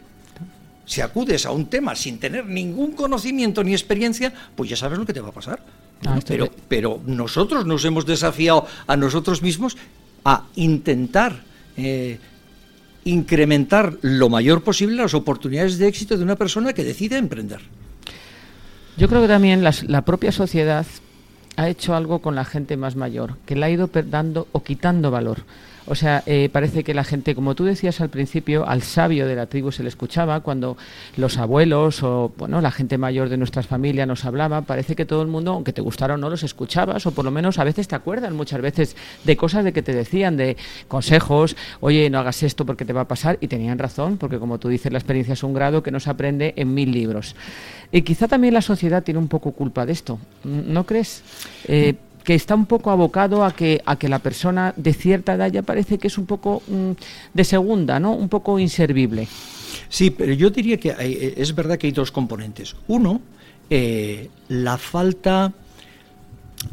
Si acudes a un tema sin tener ningún conocimiento ni experiencia, pues ya sabes lo que te va a pasar. Ah, pero, pero nosotros nos hemos desafiado a nosotros mismos a intentar eh, incrementar lo mayor posible las oportunidades de éxito de una persona que decide emprender. Yo creo que también la propia sociedad ha hecho algo con la gente más mayor, que le ha ido dando o quitando valor. O sea, eh, parece que la gente, como tú decías al principio, al sabio de la tribu se le escuchaba cuando los abuelos o bueno, la gente mayor de nuestras familias nos hablaba. Parece que todo el mundo, aunque te gustara o no, los escuchabas o por lo menos a veces te acuerdan muchas veces de cosas de que te decían, de consejos, oye, no hagas esto porque te va a pasar y tenían razón, porque como tú dices, la experiencia es un grado que no se aprende en mil libros. Y quizá también la sociedad tiene un poco culpa de esto, ¿no crees? Eh, que está un poco abocado a que, a que la persona de cierta edad ya parece que es un poco mm, de segunda, ¿no? Un poco inservible. Sí, pero yo diría que eh, es verdad que hay dos componentes. Uno, eh, la falta,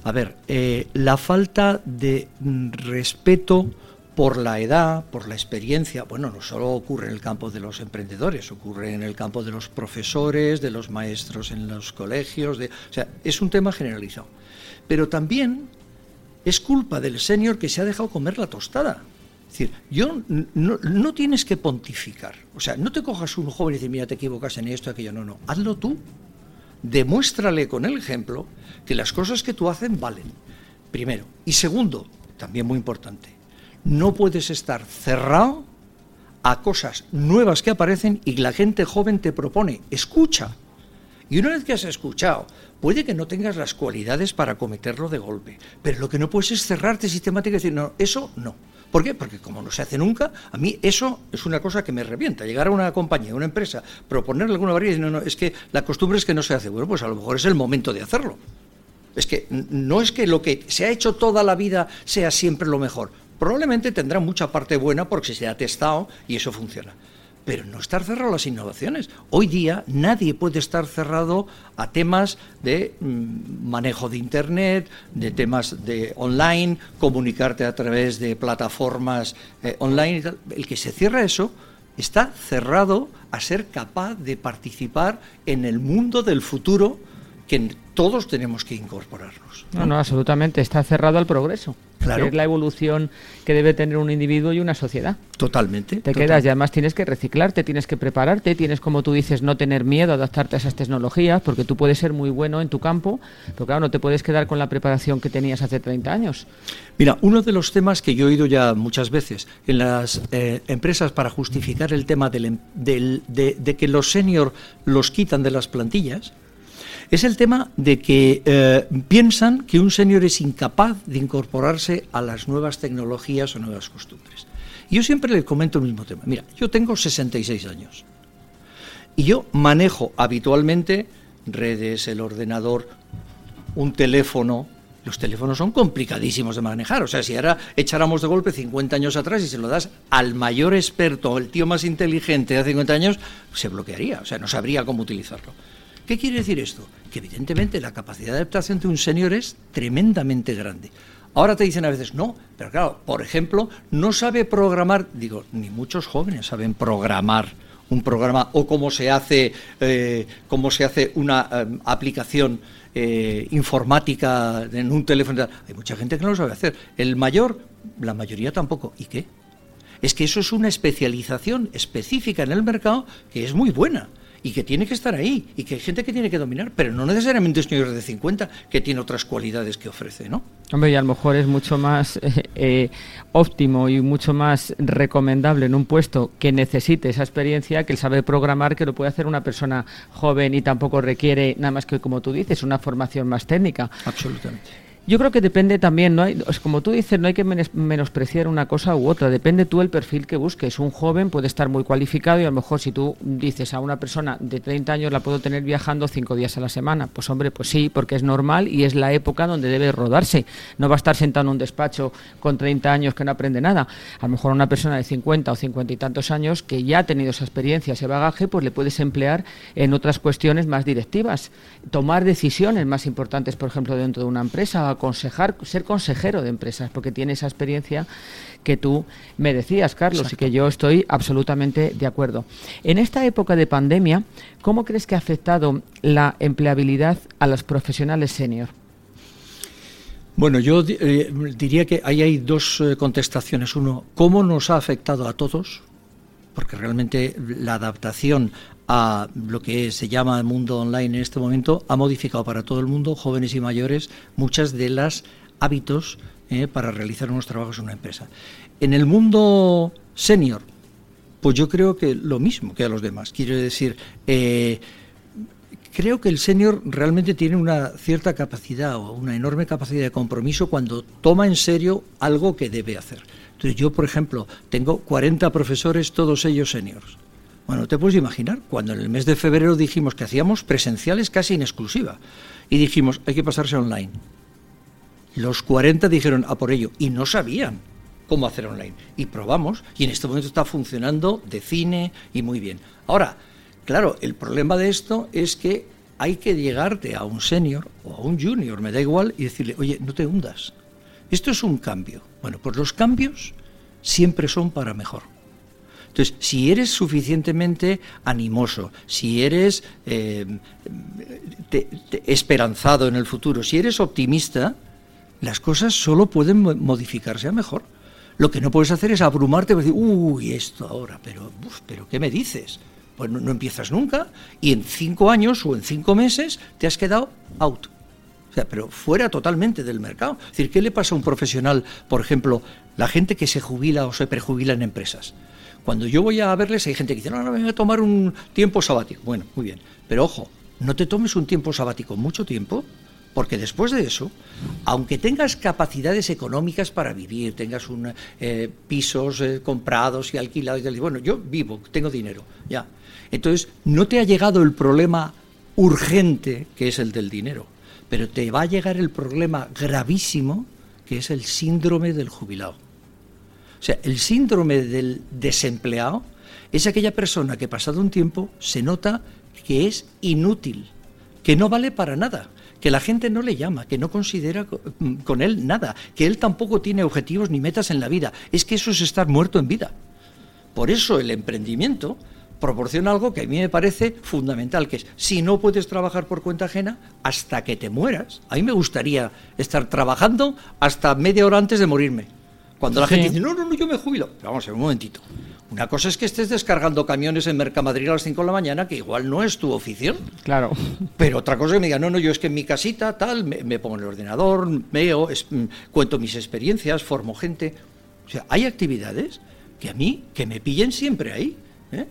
a ver, eh, la falta de mm, respeto por la edad, por la experiencia, bueno, no solo ocurre en el campo de los emprendedores, ocurre en el campo de los profesores, de los maestros en los colegios, de, o sea, es un tema generalizado. Pero también es culpa del señor que se ha dejado comer la tostada. Es decir, yo no, tienes que pontificar. O sea, no te cojas un joven y dices, mira, te equivocas en esto, aquello. No, no. Hazlo tú. Demuéstrale con el ejemplo que las cosas que tú haces valen. Primero. Y segundo, también muy importante, no puedes estar cerrado a cosas nuevas que aparecen y la gente joven te propone. Escucha. Y una vez que has escuchado, puede que no tengas las cualidades para cometerlo de golpe, pero lo que no puedes es cerrarte sistemáticamente y decir, no, eso no. ¿Por qué? Porque como no se hace nunca, a mí eso es una cosa que me revienta. Llegar a una compañía, a una empresa, proponerle alguna variedad y no, no, es que la costumbre es que no se hace. Bueno, pues a lo mejor es el momento de hacerlo. Es que no es que lo que se ha hecho toda la vida sea siempre lo mejor. Probablemente tendrá mucha parte buena porque se ha testado y eso funciona pero no estar cerrado a las innovaciones. Hoy día nadie puede estar cerrado a temas de mm, manejo de Internet, de temas de online, comunicarte a través de plataformas eh, online. El que se cierra eso está cerrado a ser capaz de participar en el mundo del futuro que todos tenemos que incorporarnos. No, no, absolutamente. Está cerrado al progreso es la evolución que debe tener un individuo y una sociedad. Totalmente. Te quedas y además tienes que reciclarte, tienes que prepararte, tienes, como tú dices, no tener miedo a adaptarte a esas tecnologías, porque tú puedes ser muy bueno en tu campo, pero claro, no te puedes quedar con la preparación que tenías hace 30 años. Mira, uno de los temas que yo he oído ya muchas veces en las eh, empresas para justificar el tema em, de, de que los senior los quitan de las plantillas, es el tema de que eh, piensan que un señor es incapaz de incorporarse a las nuevas tecnologías o nuevas costumbres. Y yo siempre le comento el mismo tema. Mira, yo tengo 66 años y yo manejo habitualmente redes, el ordenador, un teléfono. Los teléfonos son complicadísimos de manejar. O sea, si ahora echáramos de golpe 50 años atrás y se lo das al mayor experto, el tío más inteligente de 50 años, se bloquearía. O sea, no sabría cómo utilizarlo. ¿Qué quiere decir esto? Que evidentemente la capacidad de adaptación de un señor es tremendamente grande. Ahora te dicen a veces, no, pero claro, por ejemplo, no sabe programar, digo, ni muchos jóvenes saben programar un programa o cómo se hace, eh, cómo se hace una eh, aplicación eh, informática en un teléfono. Hay mucha gente que no lo sabe hacer. El mayor, la mayoría tampoco. ¿Y qué? Es que eso es una especialización específica en el mercado que es muy buena y que tiene que estar ahí y que hay gente que tiene que dominar, pero no necesariamente es un señor de 50 que tiene otras cualidades que ofrece, ¿no? Hombre, y a lo mejor es mucho más eh, eh, óptimo y mucho más recomendable en un puesto que necesite esa experiencia que el saber programar que lo puede hacer una persona joven y tampoco requiere nada más que, como tú dices, una formación más técnica. Absolutamente. Yo creo que depende también, no hay, como tú dices, no hay que menospreciar una cosa u otra, depende tú el perfil que busques. Un joven puede estar muy cualificado y a lo mejor si tú dices a una persona de 30 años la puedo tener viajando cinco días a la semana, pues hombre, pues sí, porque es normal y es la época donde debe rodarse. No va a estar sentado en un despacho con 30 años que no aprende nada. A lo mejor una persona de 50 o 50 y tantos años que ya ha tenido esa experiencia, ese bagaje, pues le puedes emplear en otras cuestiones más directivas. Tomar decisiones más importantes, por ejemplo, dentro de una empresa aconsejar, ser consejero de empresas, porque tiene esa experiencia que tú me decías, Carlos, y que yo estoy absolutamente de acuerdo. En esta época de pandemia, ¿cómo crees que ha afectado la empleabilidad a los profesionales senior? Bueno, yo eh, diría que ahí hay dos eh, contestaciones. Uno, ¿cómo nos ha afectado a todos? Porque realmente la adaptación a lo que se llama el mundo online en este momento ha modificado para todo el mundo, jóvenes y mayores, muchas de las hábitos eh, para realizar unos trabajos en una empresa. En el mundo senior, pues yo creo que lo mismo que a los demás. Quiero decir, creo que el senior realmente tiene una cierta capacidad o una enorme capacidad de compromiso cuando toma en serio algo que debe hacer. Entonces yo, por ejemplo, tengo 40 profesores, todos ellos seniors. Bueno, te puedes imaginar, cuando en el mes de febrero dijimos que hacíamos presenciales casi en exclusiva y dijimos, hay que pasarse online. Los 40 dijeron a por ello y no sabían cómo hacer online. Y probamos y en este momento está funcionando de cine y muy bien. Ahora, Claro, el problema de esto es que hay que llegarte a un senior o a un junior, me da igual, y decirle, oye, no te hundas. Esto es un cambio. Bueno, pues los cambios siempre son para mejor. Entonces, si eres suficientemente animoso, si eres eh, esperanzado en el futuro, si eres optimista, las cosas solo pueden modificarse a mejor. Lo que no puedes hacer es abrumarte y decir, uy, esto ahora, pero, pero ¿qué me dices? pues no, empiezas nunca y en cinco años o en cinco meses te has quedado out. O sea, pero fuera totalmente del mercado. Es decir, ¿qué le pasa a un profesional, por ejemplo, la gente que se jubila o se prejubila en empresas? Cuando yo voy a verles hay gente que dice, no, no, voy a tomar un tiempo sabático. Bueno, muy bien. Pero ojo, no te tomes un tiempo sabático mucho tiempo, porque después de eso, aunque tengas capacidades económicas para vivir, tengas eh, pisos eh, comprados y alquilados, y bueno, yo vivo, tengo dinero, ya. Entonces, no te ha llegado el problema urgente, que es el del dinero, pero te va a llegar el problema gravísimo, que es el síndrome del jubilado. O sea, el síndrome del desempleado es aquella persona que pasado un tiempo se nota que es inútil, que no vale para nada, que la gente no le llama, que no considera con él nada, que él tampoco tiene objetivos ni metas en la vida. Es que eso es estar muerto en vida. Por eso el emprendimiento proporciona algo que a mí me parece fundamental, que es, si no puedes trabajar por cuenta ajena, hasta que te mueras. A mí me gustaría estar trabajando hasta media hora antes de morirme. Cuando la gente dice, no, no, no, yo me jubilo. vamos a ver, un momentito. Una cosa es que estés descargando camiones en Mercamadrid a las 5 de la mañana, que igual no es tu oficio. Claro. Pero otra cosa es que me diga, no, no, yo es que en mi casita, tal, me, pongo en el ordenador, veo, mm, cuento mis experiencias, formo gente. O sea, hay actividades que a mí, que me pillen siempre ahí. ¿eh?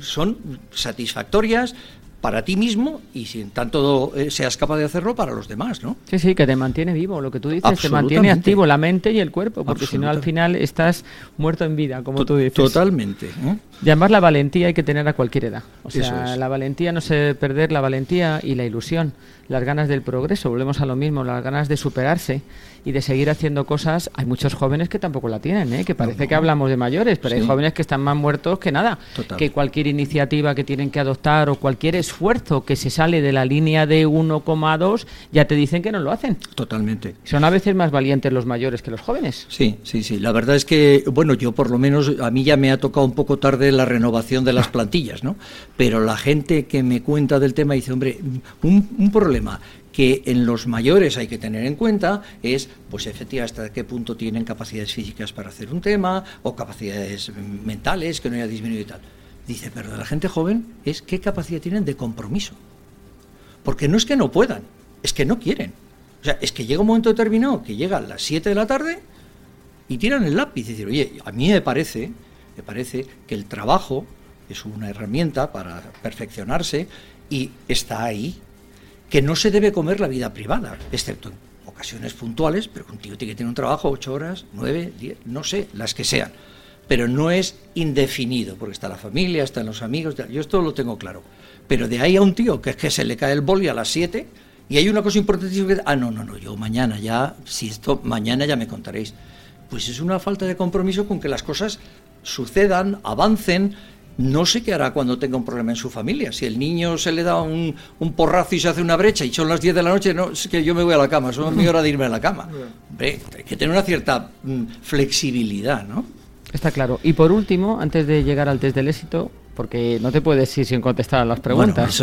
Son satisfactorias, para ti mismo y si en tanto eh, seas capaz de hacerlo para los demás, ¿no? Sí, sí, que te mantiene vivo, lo que tú dices, te mantiene activo la mente y el cuerpo, porque si no al final estás muerto en vida, como tú dices. Totalmente. ¿eh? Y además la valentía hay que tener a cualquier edad. O sea, la valentía no se debe perder, la valentía y la ilusión, las ganas del progreso, volvemos a lo mismo, las ganas de superarse y de seguir haciendo cosas. Hay muchos jóvenes que tampoco la tienen, ¿eh? que parece que hablamos de mayores, pero hay jóvenes que están más muertos que nada. Que cualquier iniciativa que tienen que adoptar o cualquier esfuerzo que se sale de la línea de 1,2 ya te dicen que no lo hacen. Totalmente. Son a veces más valientes los mayores que los jóvenes. Sí, sí, sí. La verdad es que, bueno, yo por lo menos a mí ya me ha tocado un poco tarde la renovación de las plantillas, ¿no? Pero la gente que me cuenta del tema dice, hombre, un, problema que en los mayores hay que tener en cuenta es, pues efectivamente, hasta qué punto tienen capacidades físicas para hacer un tema o capacidades mentales que no haya disminuido y tal. Dice, pero de la gente joven es qué capacidad tienen de compromiso. Porque no es que no puedan, es que no quieren. O sea, es que llega un momento determinado que llega a las 7 de la tarde y tiran el lápiz y dicen, oye, a mí me parece me parece que el trabajo es una herramienta para perfeccionarse y está ahí, que no se debe comer la vida privada, excepto en ocasiones puntuales, pero un tío tiene que tener un trabajo ocho horas, nueve, diez, no sé, las que sean. Pero no es indefinido, porque está la familia, están los amigos, yo esto lo tengo claro. Pero de ahí a un tío que es que se le cae el boli a las siete y hay una cosa importantísima que, ah, no, no, no, yo mañana ya, si esto, mañana ya me contaréis. Pues es una falta de compromiso con que las cosas sucedan, avancen no sé qué hará cuando tenga un problema en su familia. Si el niño se le da un, porrazo y se hace una brecha y son las 10 de la noche, no, es que yo me voy a la cama, es mi hora de irme a la cama. hay que tener una cierta mm, flexibilidad, ¿no? Está claro. Y por último, antes de llegar al test del éxito, porque no te puedes ir sin contestar a las preguntas.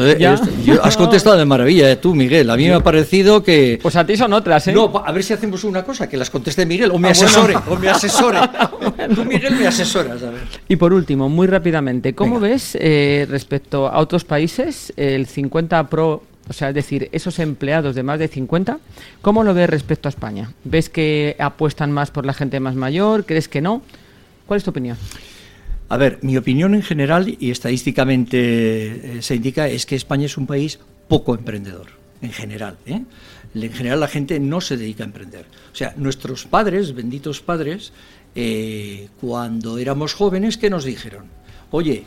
has contestado de maravilla, ¿eh? tú, Miguel. A mí me ha parecido que. Pues a ti son otras, ¿eh? No, a ver si hacemos una cosa, que las conteste Miguel o me ah, asesore. O me asesore. Tú, Miguel, me asesoras. A ver. Y por último, muy rápidamente, ¿cómo ves eh, respecto a otros países el 50 Pro o sea, es decir, esos empleados de más de 50, ¿cómo lo ves respecto a España? ¿Ves que apuestan más por la gente más mayor? ¿Crees que no? ¿Cuál es tu opinión? A ver, mi opinión en general y estadísticamente eh, se indica es que España es un país poco emprendedor, en general. ¿eh? En general la gente no se dedica a emprender. O sea, nuestros padres, benditos padres, eh, cuando éramos jóvenes, ¿qué nos dijeron? Oye,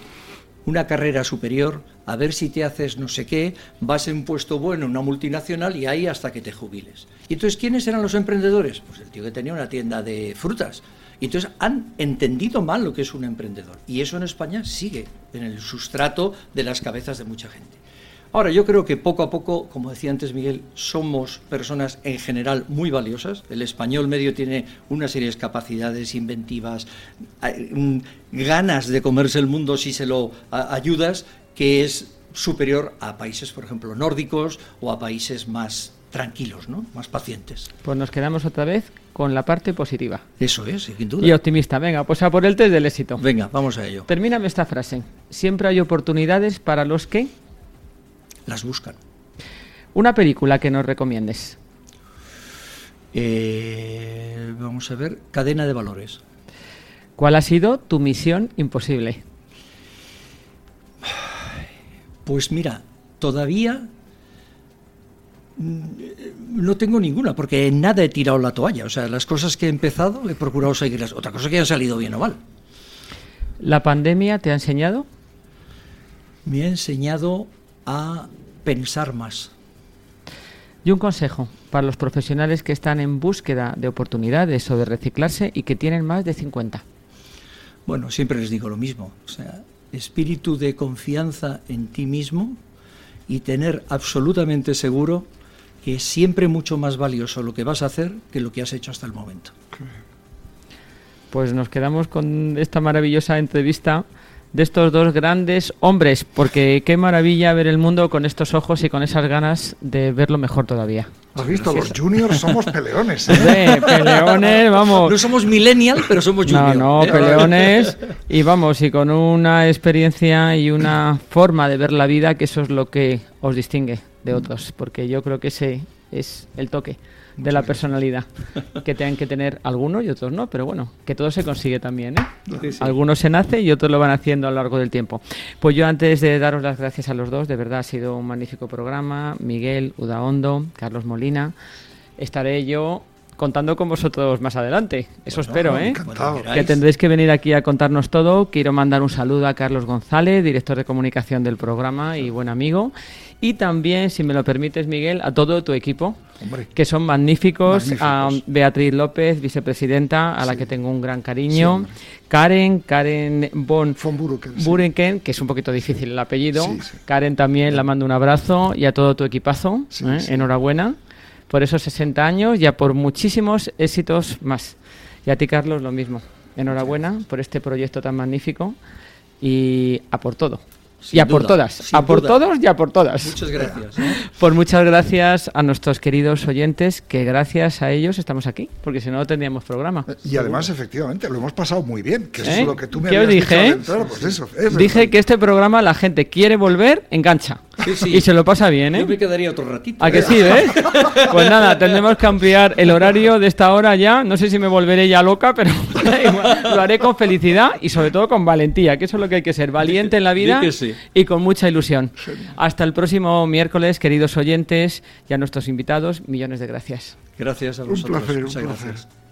una carrera superior, a ver si te haces no sé qué, vas en un puesto bueno en una multinacional y ahí hasta que te jubiles. ¿Y entonces quiénes eran los emprendedores? Pues el tío que tenía una tienda de frutas. Y entonces han entendido mal lo que es un emprendedor. Y eso en España sigue en el sustrato de las cabezas de mucha gente. Ahora, yo creo que poco a poco, como decía antes Miguel, somos personas en general muy valiosas. El español medio tiene una serie de capacidades inventivas, ganas de comerse el mundo si se lo ayudas, que es superior a países, por ejemplo, nórdicos o a países más tranquilos, ¿no? más pacientes. Pues nos quedamos otra vez con la parte positiva. Eso es, sin duda. Y optimista. Venga, pues a por el test del éxito. Venga, vamos a ello. Termíname esta frase. Siempre hay oportunidades para los que... Las buscan. Una película que nos recomiendes. Eh, vamos a ver, cadena de valores. ¿Cuál ha sido tu misión imposible? Pues mira, todavía no tengo ninguna, porque en nada he tirado la toalla. O sea, las cosas que he empezado he procurado seguirlas. Otra cosa que han salido bien o mal. ¿La pandemia te ha enseñado? Me ha enseñado a pensar más. Y un consejo para los profesionales que están en búsqueda de oportunidades o de reciclarse y que tienen más de 50. Bueno, siempre les digo lo mismo. O sea, espíritu de confianza en ti mismo y tener absolutamente seguro que es siempre mucho más valioso lo que vas a hacer que lo que has hecho hasta el momento. Pues nos quedamos con esta maravillosa entrevista de estos dos grandes hombres, porque qué maravilla ver el mundo con estos ojos y con esas ganas de verlo mejor todavía. ¿Has visto? Los juniors somos peleones. ¿eh? peleones, vamos. No somos millennial, pero somos juniors. No, no, ¿eh? peleones. Y vamos, y con una experiencia y una forma de ver la vida que eso es lo que os distingue de otros, porque yo creo que ese es el toque de la personalidad que tengan que tener algunos y otros no, pero bueno, que todo se consigue también. ¿eh? Algunos se nace y otros lo van haciendo a lo largo del tiempo. Pues yo antes de daros las gracias a los dos, de verdad ha sido un magnífico programa, Miguel Udaondo, Carlos Molina, estaré yo contando con vosotros más adelante. Eso espero, ¿eh? Que tendréis que venir aquí a contarnos todo. Quiero mandar un saludo a Carlos González, director de comunicación del programa y buen amigo. Y también, si me lo permites, Miguel, a todo tu equipo, que son magníficos. A Beatriz López, vicepresidenta, a la que tengo un gran cariño. Karen, Karen Von, Burenken, que es un poquito difícil el apellido. Karen también la mando un abrazo y a todo tu equipazo. ¿eh? Enhorabuena por esos 60 años y a por muchísimos éxitos más. Y a ti, Carlos, lo mismo. Enhorabuena por este proyecto tan magnífico y a por todo y a por todas, a por todos y a por todas. Muchas gracias. ¿eh? Por muchas gracias a nuestros queridos oyentes, que gracias a ellos estamos aquí, porque si no, no tendríamos programa. Y además, efectivamente, lo hemos pasado muy bien, que es ¿Eh? lo que tú me ¿Qué dije? Pues dije que este programa la gente quiere volver, engancha. Y se lo pasa bien, ¿eh? Yo me quedaría otro ratito. ¿A que sí, ves? Pues nada, tendremos que ampliar el horario de esta hora ya. No sé si me volveré ya loca, pero lo haré con felicidad y sobre todo con valentía, que eso es lo que hay que ser, valiente en la vida y con mucha ilusión. Hasta el próximo miércoles, queridos oyentes y a nuestros invitados, millones de gracias. Gracias a vosotros. Un placer, un placer.